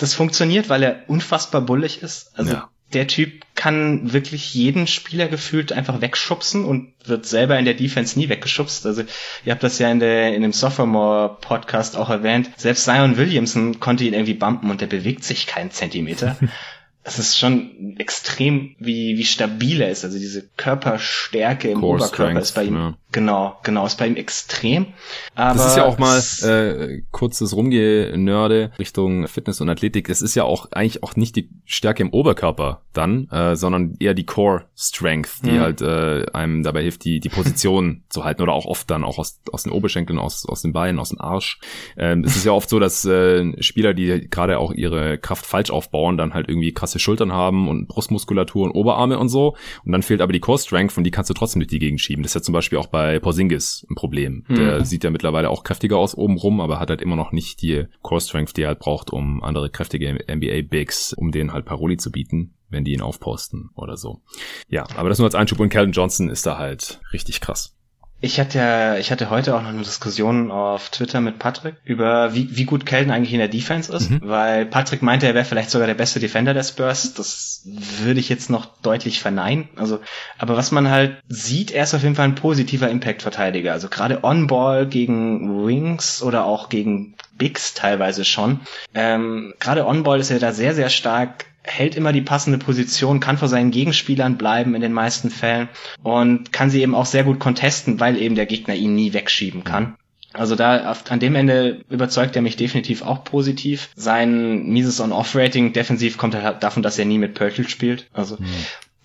das funktioniert, weil er unfassbar bullig ist. Also ja. der Typ kann wirklich jeden Spieler gefühlt einfach wegschubsen und wird selber in der Defense nie weggeschubst. Also ihr habt das ja in, der, in dem Sophomore-Podcast auch erwähnt. Selbst Zion Williamson konnte ihn irgendwie bumpen und der bewegt sich keinen Zentimeter. es ist schon extrem, wie, wie stabil er ist. Also diese Körperstärke im Core Oberkörper Strength, ist bei ihm, ja. Genau, genau, ist bei ihm extrem. Aber das ist ja auch mal äh, kurzes Rumgenörde Richtung Fitness und Athletik. Es ist ja auch eigentlich auch nicht die Stärke im Oberkörper dann, äh, sondern eher die Core Strength, die mhm. halt äh, einem dabei hilft, die, die Position zu halten oder auch oft dann auch aus, aus den Oberschenkeln, aus, aus den Beinen, aus dem Arsch. Ähm, es ist ja oft so, dass äh, Spieler, die gerade auch ihre Kraft falsch aufbauen, dann halt irgendwie krass krasse Schultern haben und Brustmuskulatur und Oberarme und so. Und dann fehlt aber die Core Strength und die kannst du trotzdem durch die Gegend schieben. Das ist ja zum Beispiel auch bei Porzingis ein Problem. Mhm. Der sieht ja mittlerweile auch kräftiger aus oben rum, aber hat halt immer noch nicht die Core Strength, die er halt braucht, um andere kräftige NBA Bigs, um denen halt Paroli zu bieten wenn die ihn aufposten oder so. Ja, aber das nur als Einschub und Calvin Johnson ist da halt richtig krass. Ich hatte ja, ich hatte heute auch noch eine Diskussion auf Twitter mit Patrick über wie, wie gut Kelden eigentlich in der Defense ist, mhm. weil Patrick meinte, er wäre vielleicht sogar der beste Defender der Spurs. Das würde ich jetzt noch deutlich verneinen. Also, aber was man halt sieht, er ist auf jeden Fall ein positiver Impact-Verteidiger. Also gerade On-Ball gegen Wings oder auch gegen Bigs teilweise schon. Ähm, gerade On-Ball ist er da sehr, sehr stark hält immer die passende Position, kann vor seinen Gegenspielern bleiben in den meisten Fällen und kann sie eben auch sehr gut contesten, weil eben der Gegner ihn nie wegschieben kann. Also da an dem Ende überzeugt er mich definitiv auch positiv. Sein mieses On-Off-Rating defensiv kommt halt davon, dass er nie mit Pörtl spielt. Also mhm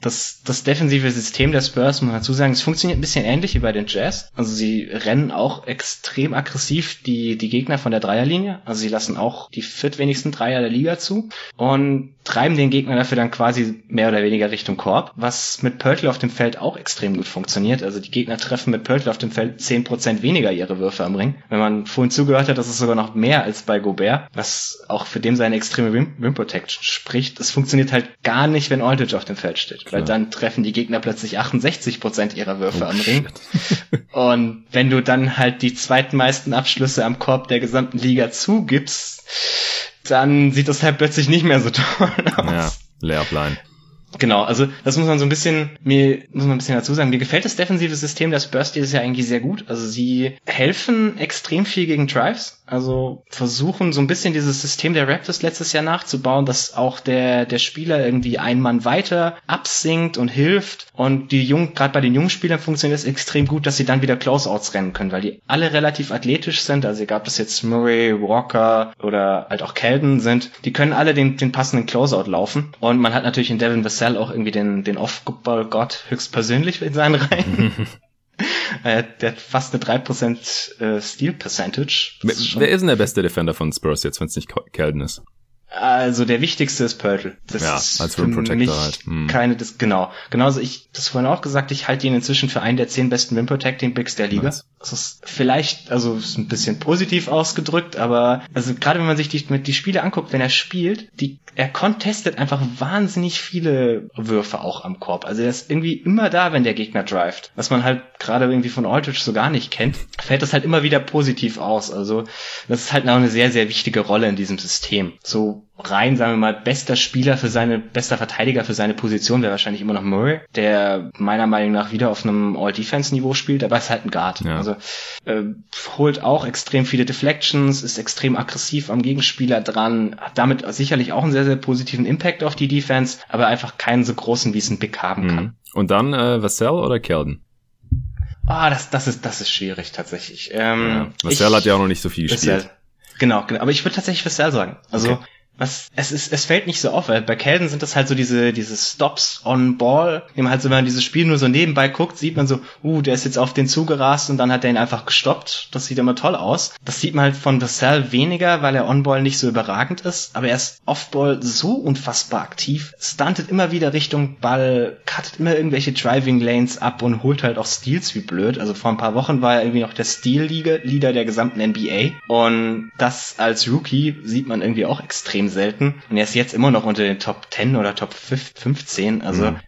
das, das defensive System der Spurs, muss man dazu sagen, es funktioniert ein bisschen ähnlich wie bei den Jazz. Also sie rennen auch extrem aggressiv die, die Gegner von der Dreierlinie. Also sie lassen auch die viertwenigsten Dreier der Liga zu und treiben den Gegner dafür dann quasi mehr oder weniger Richtung Korb, was mit Pörtl auf dem Feld auch extrem gut funktioniert. Also die Gegner treffen mit Pörtl auf dem Feld zehn Prozent weniger ihre Würfe am Ring. Wenn man vorhin zugehört hat, das ist sogar noch mehr als bei Gobert, was auch für dem seine extreme Rim, Rim Protection spricht. Es funktioniert halt gar nicht, wenn Aldridge auf dem Feld steht weil dann treffen die Gegner plötzlich 68 Prozent ihrer Würfe oh, am Ring. Und wenn du dann halt die zweitmeisten Abschlüsse am Korb der gesamten Liga zugibst, dann sieht das halt plötzlich nicht mehr so toll aus. Ja, Lehrplan. Genau, also das muss man so ein bisschen, mir muss man ein bisschen dazu sagen, mir gefällt das defensive System der Spurs dieses Jahr eigentlich sehr gut. Also sie helfen extrem viel gegen Drives, also versuchen so ein bisschen dieses System der Raptors letztes Jahr nachzubauen, dass auch der, der Spieler irgendwie einen Mann weiter absinkt und hilft. Und die jungen, gerade bei den jungen Spielern funktioniert es extrem gut, dass sie dann wieder Closeouts rennen können, weil die alle relativ athletisch sind. Also egal, ob das jetzt Murray, Walker oder halt auch Kelden sind, die können alle den, den passenden Closeout laufen. Und man hat natürlich in Devin Vassell auch irgendwie den, den Off-Ball-Gott höchstpersönlich in seinen Reihen. Äh, der hat fast eine 3% äh, Steal Percentage. Wer, wer ist denn der beste Defender von Spurs jetzt, wenn es nicht Kelden ist? Also der wichtigste ist Pörtl. Das ja, als Rim Protector halt. Hm. Keine, das, genau. Genauso ich, das vorhin auch gesagt, ich halte ihn inzwischen für einen der zehn besten Rim Protecting Bigs der Liga. Nice. Das ist vielleicht, also ist ein bisschen positiv ausgedrückt, aber also gerade wenn man sich die, mit die Spiele anguckt, wenn er spielt, die, er contestet einfach wahnsinnig viele Würfe auch am Korb. Also er ist irgendwie immer da, wenn der Gegner drivet. Was man halt gerade irgendwie von Aldridge so gar nicht kennt, fällt das halt immer wieder positiv aus. Also das ist halt auch eine sehr, sehr wichtige Rolle in diesem System. So rein, sagen wir mal, bester Spieler für seine, bester Verteidiger für seine Position wäre wahrscheinlich immer noch Murray, der meiner Meinung nach wieder auf einem All-Defense-Niveau spielt, aber ist halt ein Guard. Ja. Also äh, holt auch extrem viele Deflections, ist extrem aggressiv am Gegenspieler dran, hat damit sicherlich auch einen sehr, sehr positiven Impact auf die Defense, aber einfach keinen so großen, wie es ein Big haben kann. Mhm. Und dann äh, Vassell oder Kelden? Ah, das, das ist, das ist schwierig tatsächlich. Ähm, ja. Vassell hat ja auch noch nicht so viel gespielt. Genau, genau. Aber ich würde tatsächlich Vassell sagen. Also okay was es ist, es fällt nicht so auf, weil bei Kelden sind das halt so diese, diese Stops on Ball, dem halt so, wenn man dieses Spiel nur so nebenbei guckt, sieht man so, uh, der ist jetzt auf den zugerast und dann hat er ihn einfach gestoppt. Das sieht immer toll aus. Das sieht man halt von Vassell weniger, weil er on Ball nicht so überragend ist, aber er ist off Ball so unfassbar aktiv, stuntet immer wieder Richtung Ball, cuttet immer irgendwelche Driving Lanes ab und holt halt auch Steals wie blöd. Also vor ein paar Wochen war er irgendwie noch der Steal-Leader der gesamten NBA und das als Rookie sieht man irgendwie auch extrem extrem selten. Und er ist jetzt immer noch unter den Top 10 oder Top 15. Also mhm.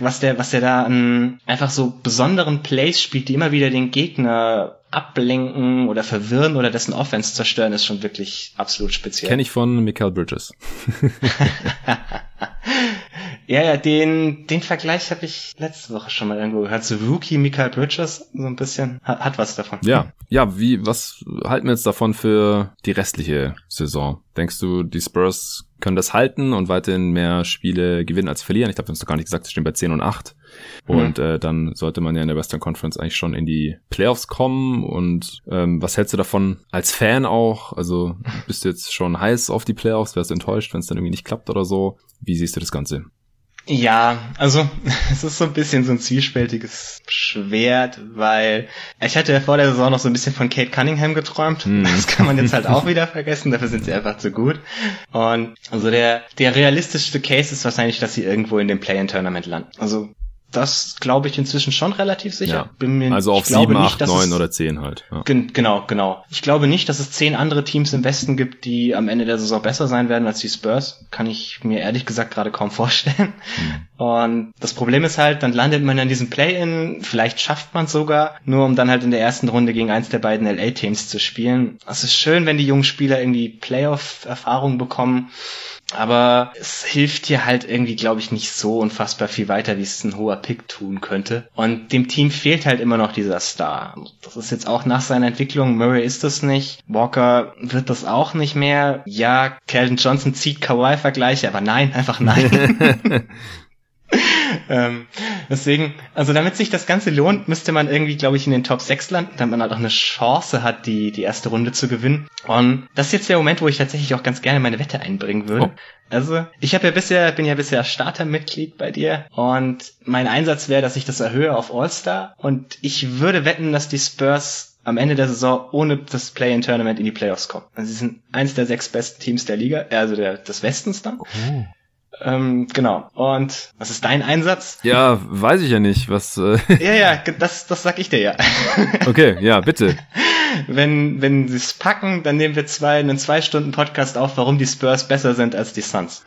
was der, was der da an einfach so besonderen Plays spielt, die immer wieder den Gegner ablenken oder verwirren oder dessen Offense zerstören, ist schon wirklich absolut speziell. Kenne ich von Michael Bridges. Ja, ja, den, den Vergleich habe ich letzte Woche schon mal irgendwo gehört. So Rookie Michael Bridges, so ein bisschen, hat, hat was davon. Ja, ja, wie, was halten wir jetzt davon für die restliche Saison? Denkst du, die Spurs können das halten und weiterhin mehr Spiele gewinnen als verlieren? Ich glaube, wir haben es doch gar nicht gesagt, sie stehen bei 10 und 8. Und mhm. äh, dann sollte man ja in der Western Conference eigentlich schon in die Playoffs kommen. Und ähm, was hältst du davon als Fan auch? Also bist du jetzt schon heiß auf die Playoffs? Wärst du enttäuscht, wenn es dann irgendwie nicht klappt oder so? Wie siehst du das Ganze? Ja, also es ist so ein bisschen so ein zwiespältiges Schwert, weil ich hatte ja vor der Saison noch so ein bisschen von Kate Cunningham geträumt. Mm. Das kann man jetzt halt auch wieder vergessen, dafür sind sie einfach zu gut. Und also der, der realistischste Case ist wahrscheinlich, dass sie irgendwo in dem Play-in-Tournament landen. Also das glaube ich inzwischen schon relativ sicher. Ja. Bin mir, also auf sieben, acht, neun oder zehn halt. Ja. Gen genau, genau. Ich glaube nicht, dass es zehn andere Teams im Westen gibt, die am Ende der Saison besser sein werden als die Spurs. Kann ich mir ehrlich gesagt gerade kaum vorstellen. Mhm. Und das Problem ist halt, dann landet man in diesem Play-In, vielleicht schafft man es sogar, nur um dann halt in der ersten Runde gegen eins der beiden LA-Teams zu spielen. Es ist schön, wenn die jungen Spieler irgendwie Playoff-Erfahrung bekommen. Aber es hilft dir halt irgendwie, glaube ich, nicht so unfassbar viel weiter, wie es ein hoher Pick tun könnte. Und dem Team fehlt halt immer noch dieser Star. Das ist jetzt auch nach seiner Entwicklung. Murray ist das nicht. Walker wird das auch nicht mehr. Ja, Calvin Johnson zieht Kawhi-Vergleiche, aber nein, einfach nein. ähm, deswegen, also damit sich das Ganze lohnt, müsste man irgendwie, glaube ich, in den Top 6 landen, damit man halt auch eine Chance hat, die, die erste Runde zu gewinnen. Und das ist jetzt der Moment, wo ich tatsächlich auch ganz gerne meine Wette einbringen würde. Oh. Also, ich habe ja bisher, bin ja bisher Startermitglied bei dir und mein Einsatz wäre, dass ich das erhöhe auf All-Star und ich würde wetten, dass die Spurs am Ende der Saison ohne das Play-in-Tournament in die Playoffs kommen. Also sie sind eins der sechs besten Teams der Liga, also der, des Westens dann. Oh. Ähm, genau. Und was ist dein Einsatz? Ja, weiß ich ja nicht. Was? Äh ja, ja, das, das sag ich dir ja. okay, ja, bitte. Wenn, wenn sie es packen, dann nehmen wir zwei, einen zwei Stunden Podcast auf, warum die Spurs besser sind als die Suns.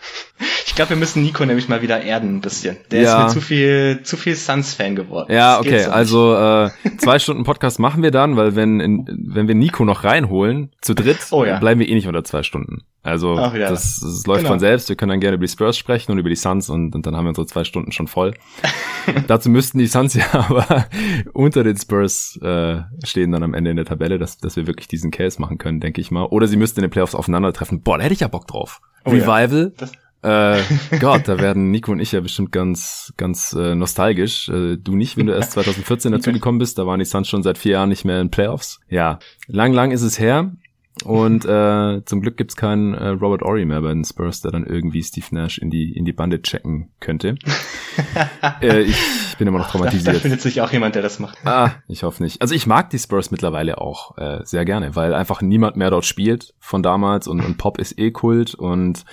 Ich glaube, wir müssen Nico nämlich mal wieder erden ein bisschen. Der ja. ist mir zu viel, zu viel Suns-Fan geworden. Ja, okay, so also äh, zwei Stunden Podcast machen wir dann, weil wenn, in, wenn wir Nico noch reinholen, zu dritt, oh, ja. bleiben wir eh nicht unter zwei Stunden. Also Ach, ja. das, das läuft genau. von selbst. Wir können dann gerne über die Spurs sprechen und über die Suns und, und dann haben wir unsere zwei Stunden schon voll. Dazu müssten die Suns ja aber unter den Spurs äh, stehen dann am Ende in der Tabelle, dass, dass wir wirklich diesen Case machen können, denke ich mal. Oder sie müssten in den Playoffs aufeinandertreffen. Boah, da hätte ich ja Bock drauf. Oh, Revival. Ja. Äh, Gott, da werden Nico und ich ja bestimmt ganz, ganz äh, nostalgisch. Äh, du nicht, wenn du erst 2014 dazu gekommen bist. Da waren die Suns schon seit vier Jahren nicht mehr in Playoffs. Ja, lang, lang ist es her. Und äh, zum Glück gibt's keinen äh, Robert Ory mehr bei den Spurs, der dann irgendwie Steve Nash in die in die Bande checken könnte. äh, ich bin immer noch traumatisiert. Da, da findet sich auch jemand, der das macht. Ah, ich hoffe nicht. Also ich mag die Spurs mittlerweile auch äh, sehr gerne, weil einfach niemand mehr dort spielt von damals und, und Pop ist eh Kult und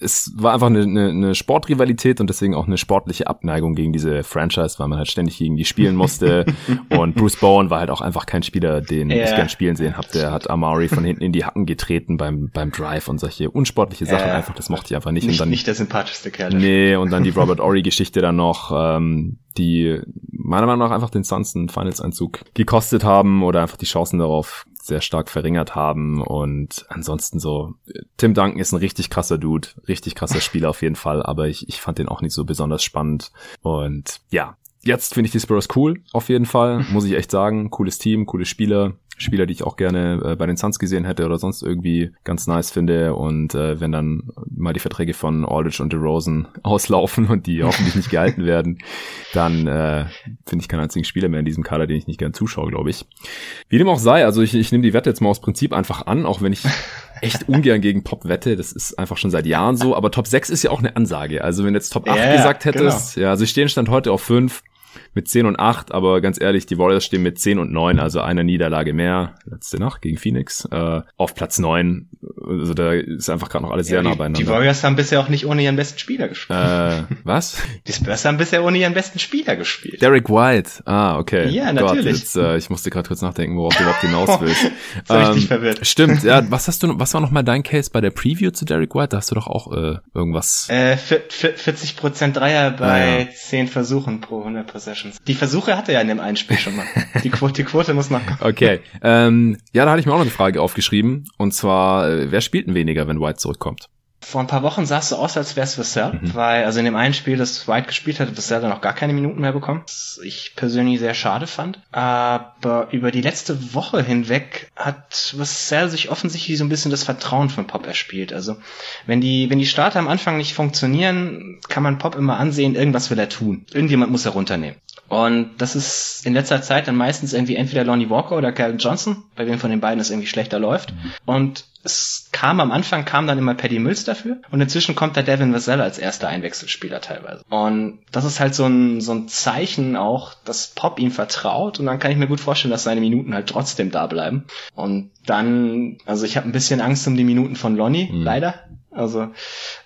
es war einfach eine, eine, eine Sportrivalität und deswegen auch eine sportliche Abneigung gegen diese Franchise, weil man halt ständig gegen die spielen musste und Bruce Bowen war halt auch einfach kein Spieler, den yeah. ich gern spielen sehen habe. Der hat Amari von hinten in die Hacken getreten beim, beim Drive und solche unsportliche Sachen äh, einfach, das mochte ich einfach nicht. Nicht, und dann, nicht der sympathischste Kerl. Nee, und dann die Robert Ory-Geschichte dann noch, ähm, die meiner Meinung nach einfach den Suns einen Finals-Einzug gekostet haben oder einfach die Chancen darauf sehr stark verringert haben. Und ansonsten so, Tim Duncan ist ein richtig krasser Dude, richtig krasser Spieler auf jeden Fall, aber ich, ich fand den auch nicht so besonders spannend. Und ja, jetzt finde ich die Spurs cool, auf jeden Fall, muss ich echt sagen, cooles Team, coole Spieler, Spieler, die ich auch gerne äh, bei den Suns gesehen hätte oder sonst irgendwie ganz nice finde. Und äh, wenn dann mal die Verträge von Aldridge und DeRozan auslaufen und die hoffentlich nicht gehalten werden, dann äh, finde ich keinen einzigen Spieler mehr in diesem Kader, den ich nicht gern zuschaue, glaube ich. Wie dem auch sei, also ich, ich nehme die Wette jetzt mal aus Prinzip einfach an, auch wenn ich echt ungern gegen Pop wette. Das ist einfach schon seit Jahren so. Aber Top 6 ist ja auch eine Ansage. Also wenn jetzt Top 8 yeah, gesagt hättest, genau. ja, sie stehen stand heute auf 5 mit 10 und 8, aber ganz ehrlich, die Warriors stehen mit 10 und 9, also eine Niederlage mehr, letzte Nacht gegen Phoenix, äh, auf Platz 9. Also da ist einfach gerade noch alles ja, sehr nah beieinander. Die Warriors haben bisher auch nicht ohne ihren besten Spieler gespielt. Äh, was? Die Spurs haben bisher ohne ihren besten Spieler gespielt. Derek White. Ah, okay. Ja, natürlich. Gott, jetzt, äh, ich musste gerade kurz nachdenken, worauf du überhaupt hinaus willst. so ähm, richtig verwirrt. Stimmt, ja. Was hast du, was war noch mal dein Case bei der Preview zu Derek White? Da hast du doch auch äh, irgendwas. Äh, 40% Dreier bei ja. 10 Versuchen pro 100 Possessions. Die Versuche hatte er ja in dem einen Spiel schon mal. Die Quote, die Quote muss noch kommen. Okay. Ähm, ja, da hatte ich mir auch noch eine Frage aufgeschrieben. Und zwar, äh, wer spielt denn weniger, wenn White zurückkommt? Vor ein paar Wochen sah es so aus, als wäre es Vassell, mhm. weil also in dem einen Spiel, das White gespielt hat, Vassell dann noch gar keine Minuten mehr bekommen. Was ich persönlich sehr schade fand. Aber über die letzte Woche hinweg hat Vassell sich offensichtlich so ein bisschen das Vertrauen von Pop erspielt. Also wenn die, wenn die Starter am Anfang nicht funktionieren, kann man Pop immer ansehen, irgendwas will er tun. Irgendjemand muss er runternehmen. Und das ist in letzter Zeit dann meistens irgendwie entweder Lonnie Walker oder Calvin Johnson, bei wem von den beiden es irgendwie schlechter läuft. Und es kam am Anfang kam dann immer Paddy Mills dafür und inzwischen kommt der Devin Vassell als erster Einwechselspieler teilweise. Und das ist halt so ein, so ein Zeichen auch, dass Pop ihm vertraut und dann kann ich mir gut vorstellen, dass seine Minuten halt trotzdem da bleiben. Und dann, also ich habe ein bisschen Angst um die Minuten von Lonnie, mhm. leider. Also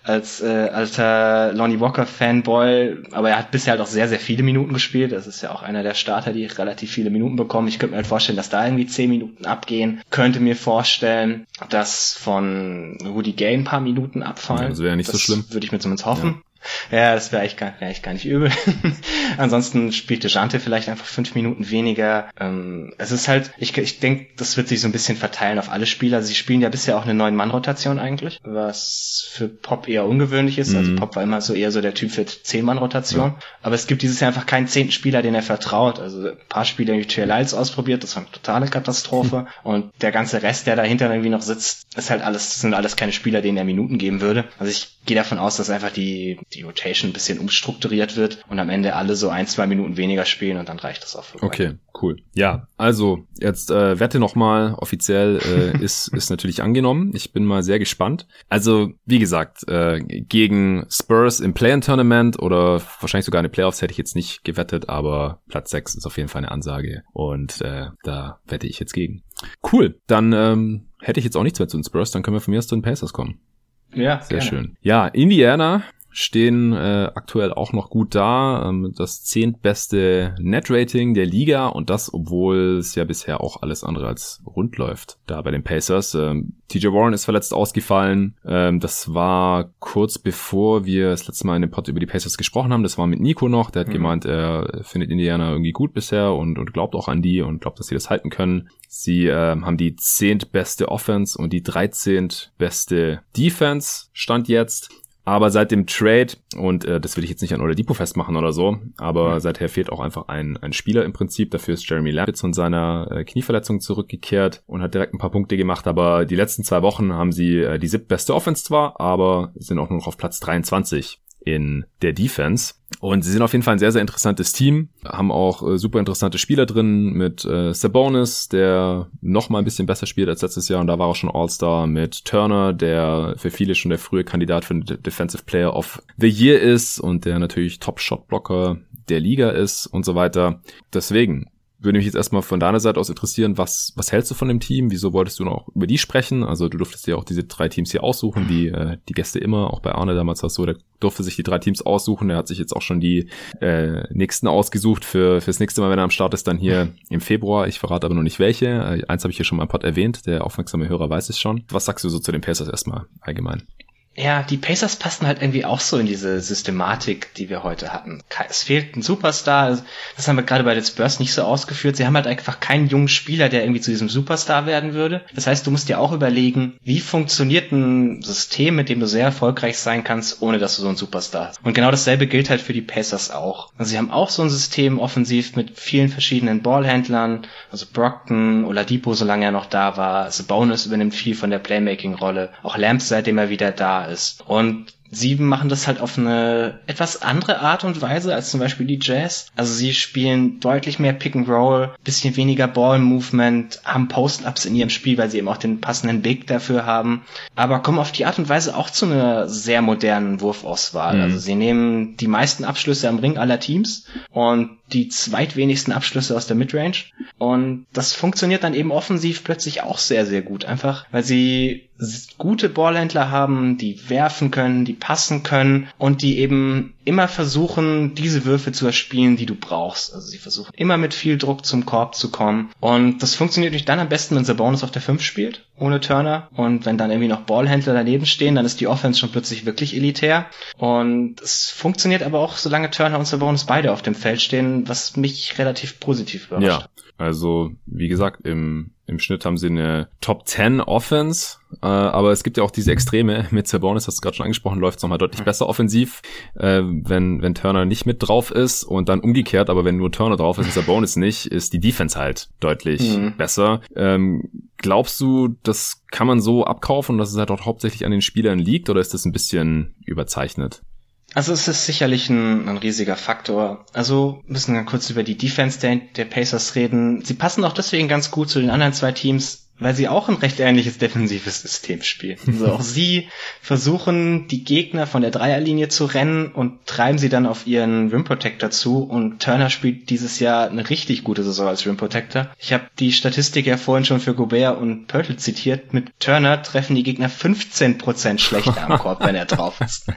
als äh, alter Lonnie Walker Fanboy, aber er hat bisher halt auch sehr, sehr viele Minuten gespielt. Das ist ja auch einer der Starter, die relativ viele Minuten bekommen. Ich könnte mir halt vorstellen, dass da irgendwie zehn Minuten abgehen. Könnte mir vorstellen, dass von Rudy Gay ein paar Minuten abfallen. Ja, das wäre ja nicht das so schlimm. Würde ich mir zumindest hoffen. Ja. Das wäre echt, gar, wär echt gar nicht übel. Ansonsten spielte Jante vielleicht einfach fünf Minuten weniger. Ähm, es ist halt, ich, ich denke, das wird sich so ein bisschen verteilen auf alle Spieler. Sie spielen ja bisher auch eine neun Mann-Rotation eigentlich, was für Pop eher ungewöhnlich ist. Also mhm. Also Pop war immer so eher so der Typ für zehn Mann-Rotation. Ja. Aber es gibt dieses Jahr einfach keinen zehnten Spieler, den er vertraut. Also ein paar Spieler wie Trey Lyles ausprobiert, das war eine totale Katastrophe. Und der ganze Rest, der dahinter irgendwie noch sitzt, ist halt alles, sind alles keine Spieler, denen er Minuten geben würde. Also ich gehe davon aus, dass einfach die, die Rotation ein bisschen umstrukturiert wird und am Ende alle so ein, zwei Minuten weniger spielen und dann reicht das auch für Okay, cool. Ja, also jetzt äh, Wette nochmal offiziell äh, ist, ist natürlich angenommen. Ich bin mal sehr gespannt. Also, wie gesagt, äh, gegen Spurs im Play-In-Tournament oder wahrscheinlich sogar in den Playoffs hätte ich jetzt nicht gewettet, aber Platz 6 ist auf jeden Fall eine Ansage und äh, da wette ich jetzt gegen. Cool, dann ähm, hätte ich jetzt auch nichts mehr zu den Spurs, dann können wir von mir aus zu den Pacers kommen. Ja, sehr gerne. schön. Ja, Indiana stehen äh, aktuell auch noch gut da. Ähm, das zehntbeste Net-Rating der Liga und das, obwohl es ja bisher auch alles andere als rund läuft. Da bei den Pacers. Ähm, TJ Warren ist verletzt ausgefallen. Ähm, das war kurz bevor wir das letzte Mal in dem Pod über die Pacers gesprochen haben. Das war mit Nico noch. Der hat mhm. gemeint, er findet Indiana irgendwie gut bisher und, und glaubt auch an die und glaubt, dass sie das halten können. Sie äh, haben die zehntbeste Offense und die dreizehntbeste Defense Stand jetzt. Aber seit dem Trade, und äh, das will ich jetzt nicht an Oladipo festmachen oder so, aber mhm. seither fehlt auch einfach ein, ein Spieler im Prinzip. Dafür ist Jeremy Lamb von seiner äh, Knieverletzung zurückgekehrt und hat direkt ein paar Punkte gemacht. Aber die letzten zwei Wochen haben sie äh, die siebtbeste Offense zwar, aber sind auch nur noch auf Platz 23 in der Defense. Und sie sind auf jeden Fall ein sehr, sehr interessantes Team, haben auch äh, super interessante Spieler drin mit äh, Sabonis, der noch mal ein bisschen besser spielt als letztes Jahr und da war auch schon All-Star mit Turner, der für viele schon der frühe Kandidat für den Defensive Player of the Year ist und der natürlich Top-Shot-Blocker der Liga ist und so weiter. Deswegen würde mich jetzt erstmal von deiner Seite aus interessieren, was, was hältst du von dem Team? Wieso wolltest du noch über die sprechen? Also du durftest ja auch diese drei Teams hier aussuchen, wie äh, die Gäste immer, auch bei Arne damals war es so, der durfte sich die drei Teams aussuchen. Er hat sich jetzt auch schon die äh, nächsten ausgesucht für fürs nächste Mal, wenn er am Start ist, dann hier im Februar. Ich verrate aber noch nicht welche. Äh, eins habe ich hier schon mal im Pod erwähnt, der aufmerksame Hörer weiß es schon. Was sagst du so zu den Pacers erstmal allgemein? Ja, die Pacers passen halt irgendwie auch so in diese Systematik, die wir heute hatten. Es fehlt ein Superstar, das haben wir gerade bei den Spurs nicht so ausgeführt. Sie haben halt einfach keinen jungen Spieler, der irgendwie zu diesem Superstar werden würde. Das heißt, du musst dir auch überlegen, wie funktioniert ein System, mit dem du sehr erfolgreich sein kannst, ohne dass du so ein Superstar hast. Und genau dasselbe gilt halt für die Pacers auch. Also sie haben auch so ein System offensiv mit vielen verschiedenen Ballhändlern, also Brockton, Oladipo, solange er noch da war, also Bonus übernimmt viel von der Playmaking-Rolle, auch Lamps, seitdem er wieder da ist. Und sie machen das halt auf eine etwas andere Art und Weise als zum Beispiel die Jazz. Also sie spielen deutlich mehr Pick and Roll, bisschen weniger Ball Movement, haben Post-Ups in ihrem Spiel, weil sie eben auch den passenden Big dafür haben, aber kommen auf die Art und Weise auch zu einer sehr modernen Wurfauswahl. Mhm. Also sie nehmen die meisten Abschlüsse am Ring aller Teams und die zweitwenigsten Abschlüsse aus der Midrange. Und das funktioniert dann eben offensiv plötzlich auch sehr, sehr gut. Einfach, weil sie gute Ballhändler haben, die werfen können, die passen können und die eben immer versuchen, diese Würfe zu erspielen, die du brauchst. Also sie versuchen immer mit viel Druck zum Korb zu kommen. Und das funktioniert nicht dann am besten, wenn Sabonis auf der 5 spielt, ohne Turner. Und wenn dann irgendwie noch Ballhändler daneben stehen, dann ist die Offense schon plötzlich wirklich elitär. Und es funktioniert aber auch, solange Turner und Sabonis beide auf dem Feld stehen, was mich relativ positiv überrascht. Ja, also wie gesagt, im Im Schnitt haben sie eine Top 10 Offense, äh, aber es gibt ja auch diese Extreme. Mit Sabonis, hast du gerade schon angesprochen, läuft es nochmal deutlich besser offensiv, äh, wenn, wenn Turner nicht mit drauf ist und dann umgekehrt, aber wenn nur Turner drauf ist und Sabonis nicht, ist die Defense halt deutlich mhm. besser. Ähm, glaubst du, das kann man so abkaufen dass es halt auch hauptsächlich an den Spielern liegt oder ist das ein bisschen überzeichnet? Also es ist sicherlich ein, ein riesiger Faktor. Also müssen wir kurz über die Defense der, der Pacers reden. Sie passen auch deswegen ganz gut zu den anderen zwei Teams, weil sie auch ein recht ähnliches defensives System spielen. Also auch sie versuchen, die Gegner von der Dreierlinie zu rennen und treiben sie dann auf ihren Rim Protector zu. Und Turner spielt dieses Jahr eine richtig gute Saison als Rim Protector. Ich habe die Statistik ja vorhin schon für Gobert und Pörtl zitiert. Mit Turner treffen die Gegner 15% schlechter am Korb, wenn er drauf ist.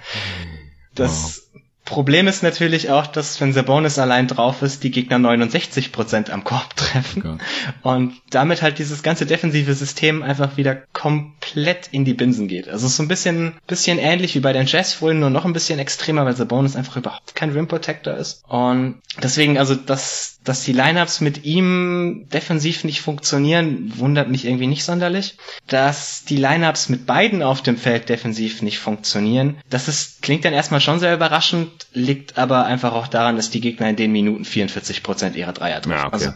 Das wow. Problem ist natürlich auch, dass wenn Sabonis allein drauf ist, die Gegner 69 Prozent am Korb treffen oh und damit halt dieses ganze defensive System einfach wieder komplett in die Binsen geht. Also so ein bisschen, bisschen ähnlich wie bei den Jazz vorhin, nur noch ein bisschen extremer, weil Sabonis einfach überhaupt kein Rim Protector ist. Und deswegen, also dass, dass die Lineups mit ihm defensiv nicht funktionieren, wundert mich irgendwie nicht sonderlich. Dass die Lineups mit beiden auf dem Feld defensiv nicht funktionieren, das ist, klingt dann erstmal schon sehr überraschend liegt aber einfach auch daran, dass die Gegner in den Minuten 44 Prozent ihrer Dreier treffen. Ja, okay. Also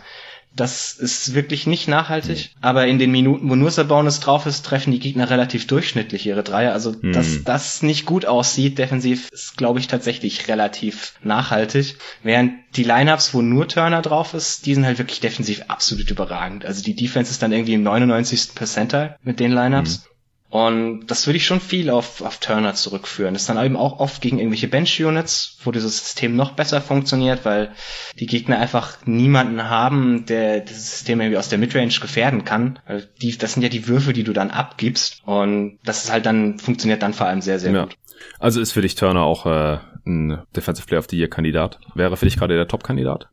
das ist wirklich nicht nachhaltig. Mhm. Aber in den Minuten, wo nur Sabonis drauf ist, treffen die Gegner relativ durchschnittlich ihre Dreier. Also, mhm. dass das nicht gut aussieht, defensiv, ist, glaube ich, tatsächlich relativ nachhaltig. Während die Lineups, wo nur Turner drauf ist, die sind halt wirklich defensiv absolut überragend. Also die Defense ist dann irgendwie im 99. Percentile mit den Lineups. Mhm. Und das würde ich schon viel auf, auf Turner zurückführen. Das ist dann eben auch oft gegen irgendwelche Bench-Units, wo dieses System noch besser funktioniert, weil die Gegner einfach niemanden haben, der dieses System irgendwie aus der Midrange gefährden kann. Also die, das sind ja die Würfe, die du dann abgibst. Und das ist halt dann, funktioniert dann vor allem sehr, sehr ja. gut. Also ist für dich Turner auch äh, ein Defensive Player of the Year Kandidat? Wäre für dich gerade der Top-Kandidat?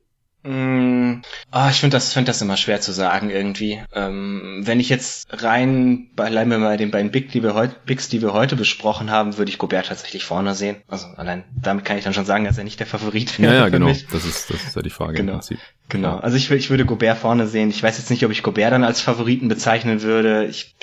Mm, oh, ich finde das, find das immer schwer zu sagen irgendwie. Ähm, wenn ich jetzt rein, bleiben wir mal den beiden Big, die wir heute, Bigs, die wir heute besprochen haben, würde ich Gobert tatsächlich vorne sehen. Also allein damit kann ich dann schon sagen, dass er nicht der Favorit wäre. Ja, ja, genau. Mich. Das ist, das ist ja die Frage genau. im Prinzip. Genau. Also ich, ich würde Gobert vorne sehen. Ich weiß jetzt nicht, ob ich Gobert dann als Favoriten bezeichnen würde. Ich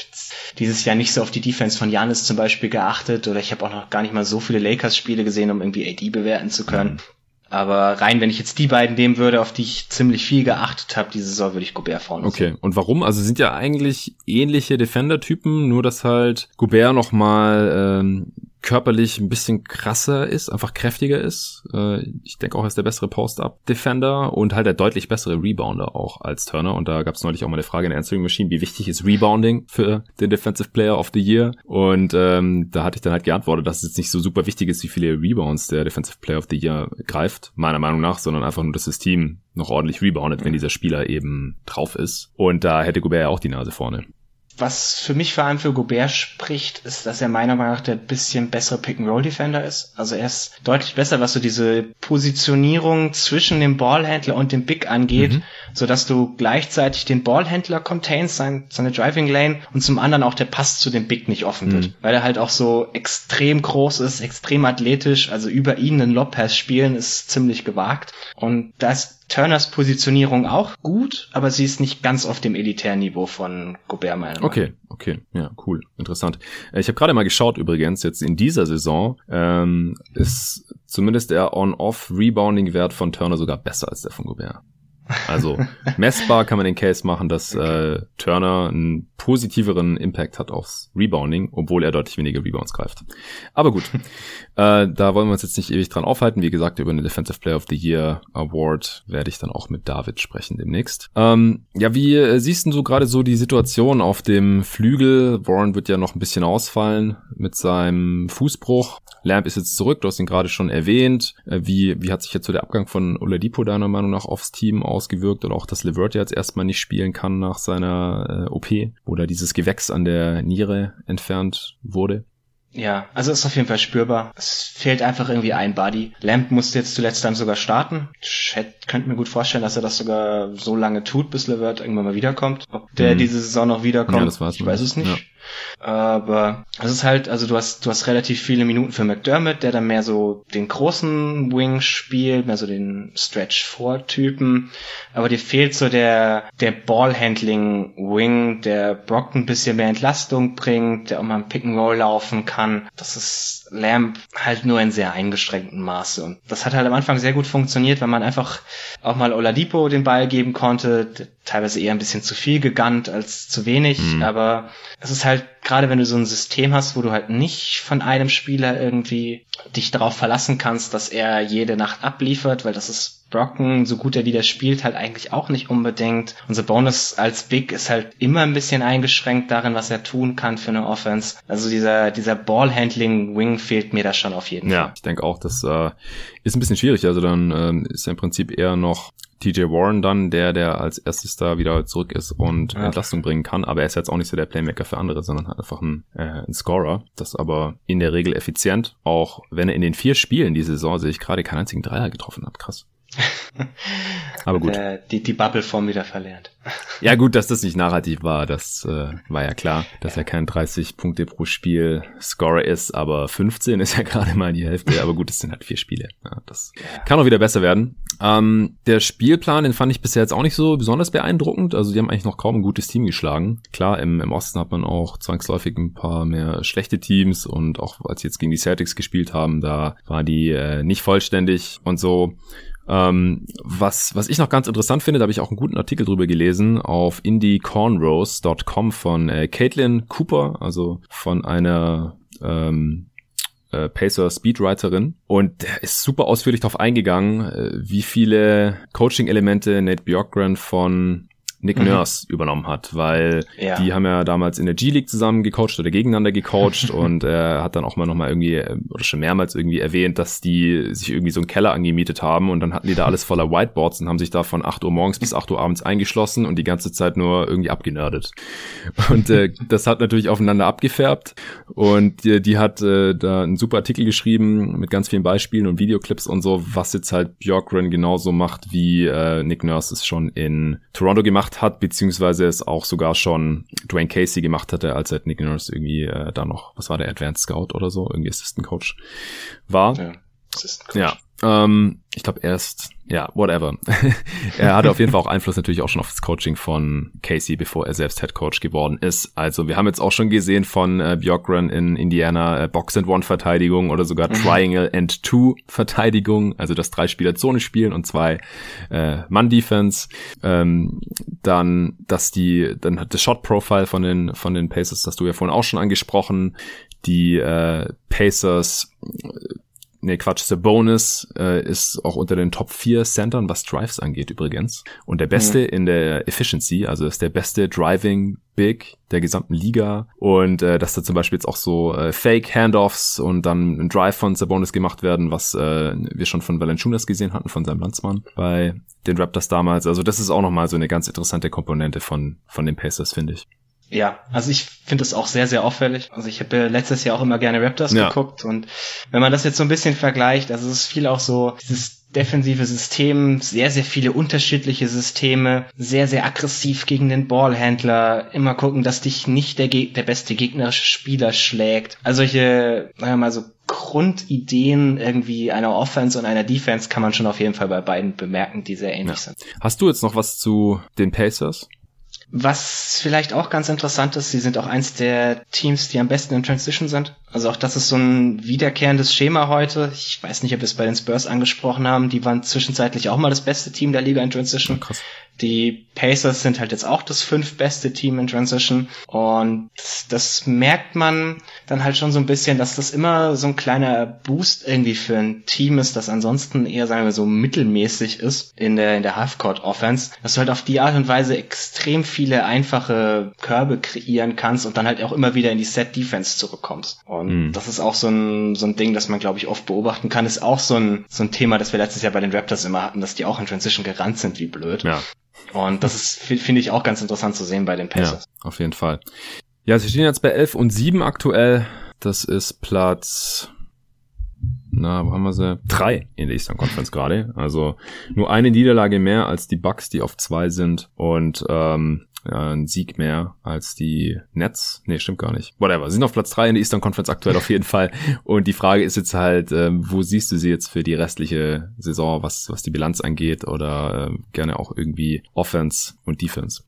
dieses Jahr nicht so auf die Defense von Janis zum Beispiel geachtet oder ich habe auch noch gar nicht mal so viele Lakers-Spiele gesehen, um irgendwie AD bewerten zu können. Mhm. Aber rein, wenn ich jetzt die beiden nehmen würde, auf die ich ziemlich viel geachtet habe, diese Saison würde ich Gobert vorne Okay, sehen. und warum? Also sind ja eigentlich ähnliche Defender-Typen, nur dass halt Gobert noch mal ähm, körperlich ein bisschen krasser ist, einfach kräftiger ist. Äh, ich denke auch, er ist der bessere Post-Up-Defender und halt der deutlich bessere Rebounder auch als Turner. Und da gab es neulich auch mal eine Frage in der Answering Machine, wie wichtig ist Rebounding für den Defensive Player of the Year? Und ähm, da hatte ich dann halt geantwortet, dass es jetzt nicht so super wichtig ist, wie viele Rebounds der Defensive Player of the Year greift, meiner Meinung nach, sondern einfach nur, dass das Team noch ordentlich reboundet, wenn dieser Spieler eben drauf ist. Und da hätte Gobert ja auch die Nase vorne was für mich vor allem für Gobert spricht, ist, dass er meiner Meinung nach der bisschen bessere Pick-and-Roll-Defender ist. Also er ist deutlich besser, was so diese Positionierung zwischen dem Ballhändler und dem Big angeht, mhm. so dass du gleichzeitig den Ballhändler containst, sein, seine Driving Lane und zum anderen auch der Pass zu dem Big nicht offen wird. Mhm. Weil er halt auch so extrem groß ist, extrem athletisch, also über ihn einen Lob-Pass spielen ist ziemlich gewagt. Und da ist Turners Positionierung auch gut, aber sie ist nicht ganz auf dem elitären Niveau von Gobert meiner Meinung Okay, okay, ja, cool, interessant. Äh, ich habe gerade mal geschaut übrigens, jetzt in dieser Saison ähm, ist zumindest der On-Off-Rebounding-Wert von Turner sogar besser als der von Gobert. Also messbar kann man den Case machen, dass okay. äh, Turner einen positiveren Impact hat aufs Rebounding, obwohl er deutlich weniger Rebounds greift. Aber gut, äh, da wollen wir uns jetzt nicht ewig dran aufhalten. Wie gesagt, über den Defensive Player of the Year Award werde ich dann auch mit David sprechen demnächst. Ähm, ja, wie äh, siehst du gerade so die Situation auf dem Flügel? Warren wird ja noch ein bisschen ausfallen mit seinem Fußbruch. Lamp ist jetzt zurück, du hast ihn gerade schon erwähnt. Äh, wie, wie hat sich jetzt so der Abgang von Oladipo deiner Meinung nach aufs Team ausgewirkt oder auch, dass Levert jetzt erstmal nicht spielen kann nach seiner äh, OP, da dieses Gewächs an der Niere entfernt wurde? Ja, also ist auf jeden Fall spürbar. Es fehlt einfach irgendwie ein Buddy. Lamp musste jetzt zuletzt dann sogar starten. Ich könnte mir gut vorstellen, dass er das sogar so lange tut, bis Levert irgendwann mal wiederkommt. Ob der mhm. diese Saison noch wiederkommt, ja, ich weiß es nicht. Ja. Aber es ist halt, also du hast, du hast relativ viele Minuten für McDermott, der dann mehr so den großen Wing spielt, mehr so den Stretch-4-Typen. Aber dir fehlt so der, der Ballhandling-Wing, der Brock ein bisschen mehr Entlastung bringt, der auch mal ein Pick-and-Roll laufen kann. Das ist Lamb halt nur in sehr eingeschränktem Maße. Und das hat halt am Anfang sehr gut funktioniert, weil man einfach auch mal Oladipo den Ball geben konnte, teilweise eher ein bisschen zu viel gegannt als zu wenig, mhm. aber es ist halt gerade wenn du so ein System hast, wo du halt nicht von einem Spieler irgendwie dich darauf verlassen kannst, dass er jede Nacht abliefert, weil das ist Brocken, so gut er wieder spielt, halt eigentlich auch nicht unbedingt. Unser Bonus als Big ist halt immer ein bisschen eingeschränkt darin, was er tun kann für eine Offense. Also dieser, dieser Ballhandling-Wing fehlt mir da schon auf jeden ja, Fall. Ja, ich denke auch, das äh, ist ein bisschen schwierig. Also dann äh, ist ja im Prinzip eher noch TJ Warren dann, der, der als erstes da wieder zurück ist und ja. Entlastung bringen kann. Aber er ist jetzt auch nicht so der Playmaker für andere, sondern halt einfach ein, äh, ein Scorer. Das aber in der Regel effizient. Auch wenn er in den vier Spielen diese Saison sehe ich gerade keinen einzigen Dreier getroffen hat. Krass. Aber gut. Der, die, die Bubble-Form wieder verlernt. Ja gut, dass das nicht narrativ war, das äh, war ja klar, dass er kein 30 Punkte pro Spiel Scorer ist, aber 15 ist ja gerade mal die Hälfte. Aber gut, es sind halt vier Spiele. Ja, das kann auch wieder besser werden. Ähm, der Spielplan, den fand ich bisher jetzt auch nicht so besonders beeindruckend. Also die haben eigentlich noch kaum ein gutes Team geschlagen. Klar, im, im Osten hat man auch zwangsläufig ein paar mehr schlechte Teams und auch als sie jetzt gegen die Celtics gespielt haben, da war die äh, nicht vollständig und so. Ähm, was, was ich noch ganz interessant finde, da habe ich auch einen guten Artikel drüber gelesen auf indiecornrows.com von äh, Caitlin Cooper, also von einer ähm, äh, Pacer Speedwriterin. Und der ist super ausführlich darauf eingegangen, äh, wie viele Coaching-Elemente Nate Bjorkgren von Nick mhm. Nurse übernommen hat, weil ja. die haben ja damals in der G-League zusammen gecoacht oder gegeneinander gecoacht und er hat dann auch mal nochmal irgendwie, äh, oder schon mehrmals irgendwie erwähnt, dass die sich irgendwie so einen Keller angemietet haben und dann hatten die da alles voller Whiteboards und haben sich da von 8 Uhr morgens bis 8 Uhr abends eingeschlossen und die ganze Zeit nur irgendwie abgenördet. Und äh, das hat natürlich aufeinander abgefärbt und die, die hat äh, da einen super Artikel geschrieben mit ganz vielen Beispielen und Videoclips und so, was jetzt halt Björkren genauso macht, wie äh, Nick Nurse es schon in Toronto gemacht gemacht hat, beziehungsweise es auch sogar schon Dwayne Casey gemacht hatte, als er Nick Nurse irgendwie äh, da noch, was war der, Advanced Scout oder so, irgendwie Assistant Coach war. Ja. Ja, ähm, ich glaube erst, ja, whatever. er hatte auf jeden Fall auch Einfluss natürlich auch schon auf das Coaching von Casey, bevor er selbst Head Coach geworden ist. Also wir haben jetzt auch schon gesehen von äh, Bjorkgren in Indiana äh, Box and One Verteidigung oder sogar mhm. Triangle and Two Verteidigung, also dass drei Spieler Zone spielen und zwei äh, Mann Defense. Ähm, dann, dass die, dann hat das Shot Profile von den von den Pacers, das du ja vorhin auch schon angesprochen. Die äh, Pacers nee, Quatsch, Sabonis äh, ist auch unter den Top 4 Centern, was Drives angeht übrigens. Und der Beste mhm. in der Efficiency, also ist der beste Driving Big der gesamten Liga. Und äh, dass da zum Beispiel jetzt auch so äh, Fake-Handoffs und dann ein Drive von Sabonis gemacht werden, was äh, wir schon von Valanciunas gesehen hatten, von seinem Landsmann bei den Raptors damals. Also das ist auch nochmal so eine ganz interessante Komponente von, von den Pacers, finde ich. Ja, also ich finde es auch sehr, sehr auffällig. Also ich habe letztes Jahr auch immer gerne Raptors ja. geguckt und wenn man das jetzt so ein bisschen vergleicht, also es ist viel auch so dieses defensive System, sehr, sehr viele unterschiedliche Systeme, sehr, sehr aggressiv gegen den Ballhändler, immer gucken, dass dich nicht der, Ge der beste gegnerische Spieler schlägt. Also solche, sagen wir mal so Grundideen irgendwie einer Offense und einer Defense kann man schon auf jeden Fall bei beiden bemerken, die sehr ähnlich ja. sind. Hast du jetzt noch was zu den Pacers? Was vielleicht auch ganz interessant ist, sie sind auch eins der Teams, die am besten in Transition sind. Also auch das ist so ein wiederkehrendes Schema heute. Ich weiß nicht, ob wir es bei den Spurs angesprochen haben. Die waren zwischenzeitlich auch mal das beste Team der Liga in Transition. Ja, die Pacers sind halt jetzt auch das fünf beste Team in Transition. Und das merkt man dann halt schon so ein bisschen, dass das immer so ein kleiner Boost irgendwie für ein Team ist, das ansonsten eher, sagen wir so, mittelmäßig ist in der, in der Halfcourt Offense. Dass du halt auf die Art und Weise extrem viele einfache Körbe kreieren kannst und dann halt auch immer wieder in die Set Defense zurückkommst. Und mhm. das ist auch so ein, so ein Ding, das man, glaube ich, oft beobachten kann. Ist auch so ein, so ein Thema, das wir letztes Jahr bei den Raptors immer hatten, dass die auch in Transition gerannt sind wie blöd. Ja. Und das ist, finde ich, auch ganz interessant zu sehen bei den Pacers. Ja, auf jeden Fall. Ja, sie stehen jetzt bei 11 und 7 aktuell. Das ist Platz, na, wo haben wir sie? Drei in der Eastern Conference gerade. Also nur eine Niederlage mehr als die Bucks, die auf zwei sind. Und ähm, ja, ein Sieg mehr als die Nets. Nee, stimmt gar nicht. Whatever. Sie sind auf Platz drei in der Eastern Conference aktuell auf jeden Fall. Und die Frage ist jetzt halt, ähm, wo siehst du sie jetzt für die restliche Saison, was, was die Bilanz angeht oder äh, gerne auch irgendwie Offense und Defense?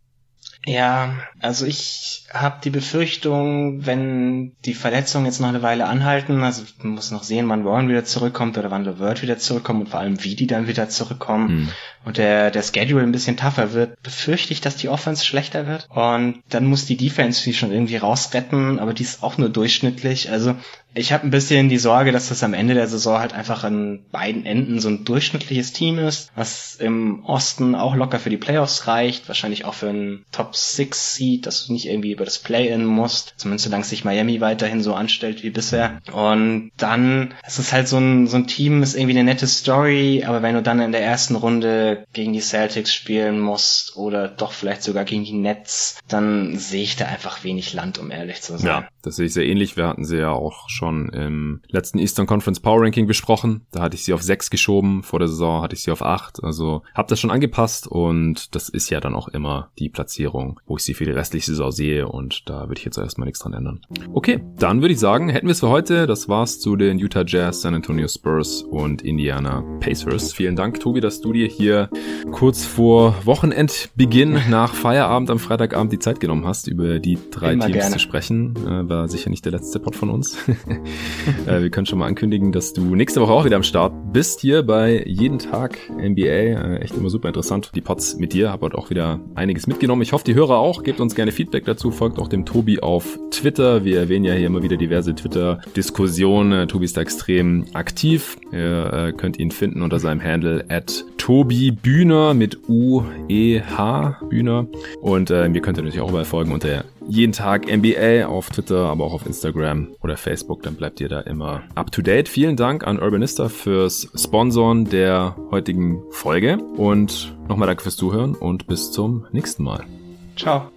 Ja, also ich habe die Befürchtung, wenn die Verletzungen jetzt noch eine Weile anhalten, also man muss noch sehen, wann Warren wieder zurückkommt oder wann LeVert wieder zurückkommt und vor allem wie die dann wieder zurückkommen hm. und der, der Schedule ein bisschen tougher wird, befürchte ich, dass die Offense schlechter wird und dann muss die Defense die schon irgendwie rausretten, aber die ist auch nur durchschnittlich, also ich habe ein bisschen die Sorge, dass das am Ende der Saison halt einfach an beiden Enden so ein durchschnittliches Team ist, was im Osten auch locker für die Playoffs reicht, wahrscheinlich auch für einen Top 6 Seed, dass du nicht irgendwie über das Play-In musst, zumindest solange sich Miami weiterhin so anstellt wie bisher. Und dann es ist halt so ein, so ein Team, ist irgendwie eine nette Story, aber wenn du dann in der ersten Runde gegen die Celtics spielen musst oder doch vielleicht sogar gegen die Nets, dann sehe ich da einfach wenig Land, um ehrlich zu sein. Ja, das sehe ich sehr ähnlich. Wir hatten sie ja auch schon schon im letzten Eastern Conference Power Ranking besprochen. Da hatte ich sie auf 6 geschoben, vor der Saison hatte ich sie auf 8. Also habe das schon angepasst und das ist ja dann auch immer die Platzierung, wo ich sie für die restliche Saison sehe und da würde ich jetzt erstmal nichts dran ändern. Okay, dann würde ich sagen, hätten wir es für heute. Das war's zu den Utah Jazz, San Antonio Spurs und Indiana Pacers. Vielen Dank, Tobi, dass du dir hier kurz vor Wochenendbeginn nach Feierabend am Freitagabend die Zeit genommen hast, über die drei Immer Teams gerne. zu sprechen. Äh, war sicher nicht der letzte Pod von uns. äh, wir können schon mal ankündigen, dass du nächste Woche auch wieder am Start bist hier bei Jeden Tag NBA. Äh, echt immer super interessant. Die Pods mit dir. Hab heute auch wieder einiges mitgenommen. Ich hoffe, die Hörer auch. Gebt uns gerne Feedback dazu. Folgt auch dem Tobi auf Twitter. Wir erwähnen ja hier immer wieder diverse Twitter-Diskussionen. Tobi ist da extrem aktiv. Ihr äh, könnt ihn finden unter seinem Handle at Tobi Bühner mit U-E-H Bühner. Und äh, mir könnt ihr natürlich auch überall folgen unter jeden Tag NBA auf Twitter, aber auch auf Instagram oder Facebook. Dann bleibt ihr da immer up to date. Vielen Dank an Urbanista fürs Sponsoren der heutigen Folge. Und nochmal danke fürs Zuhören und bis zum nächsten Mal. Ciao.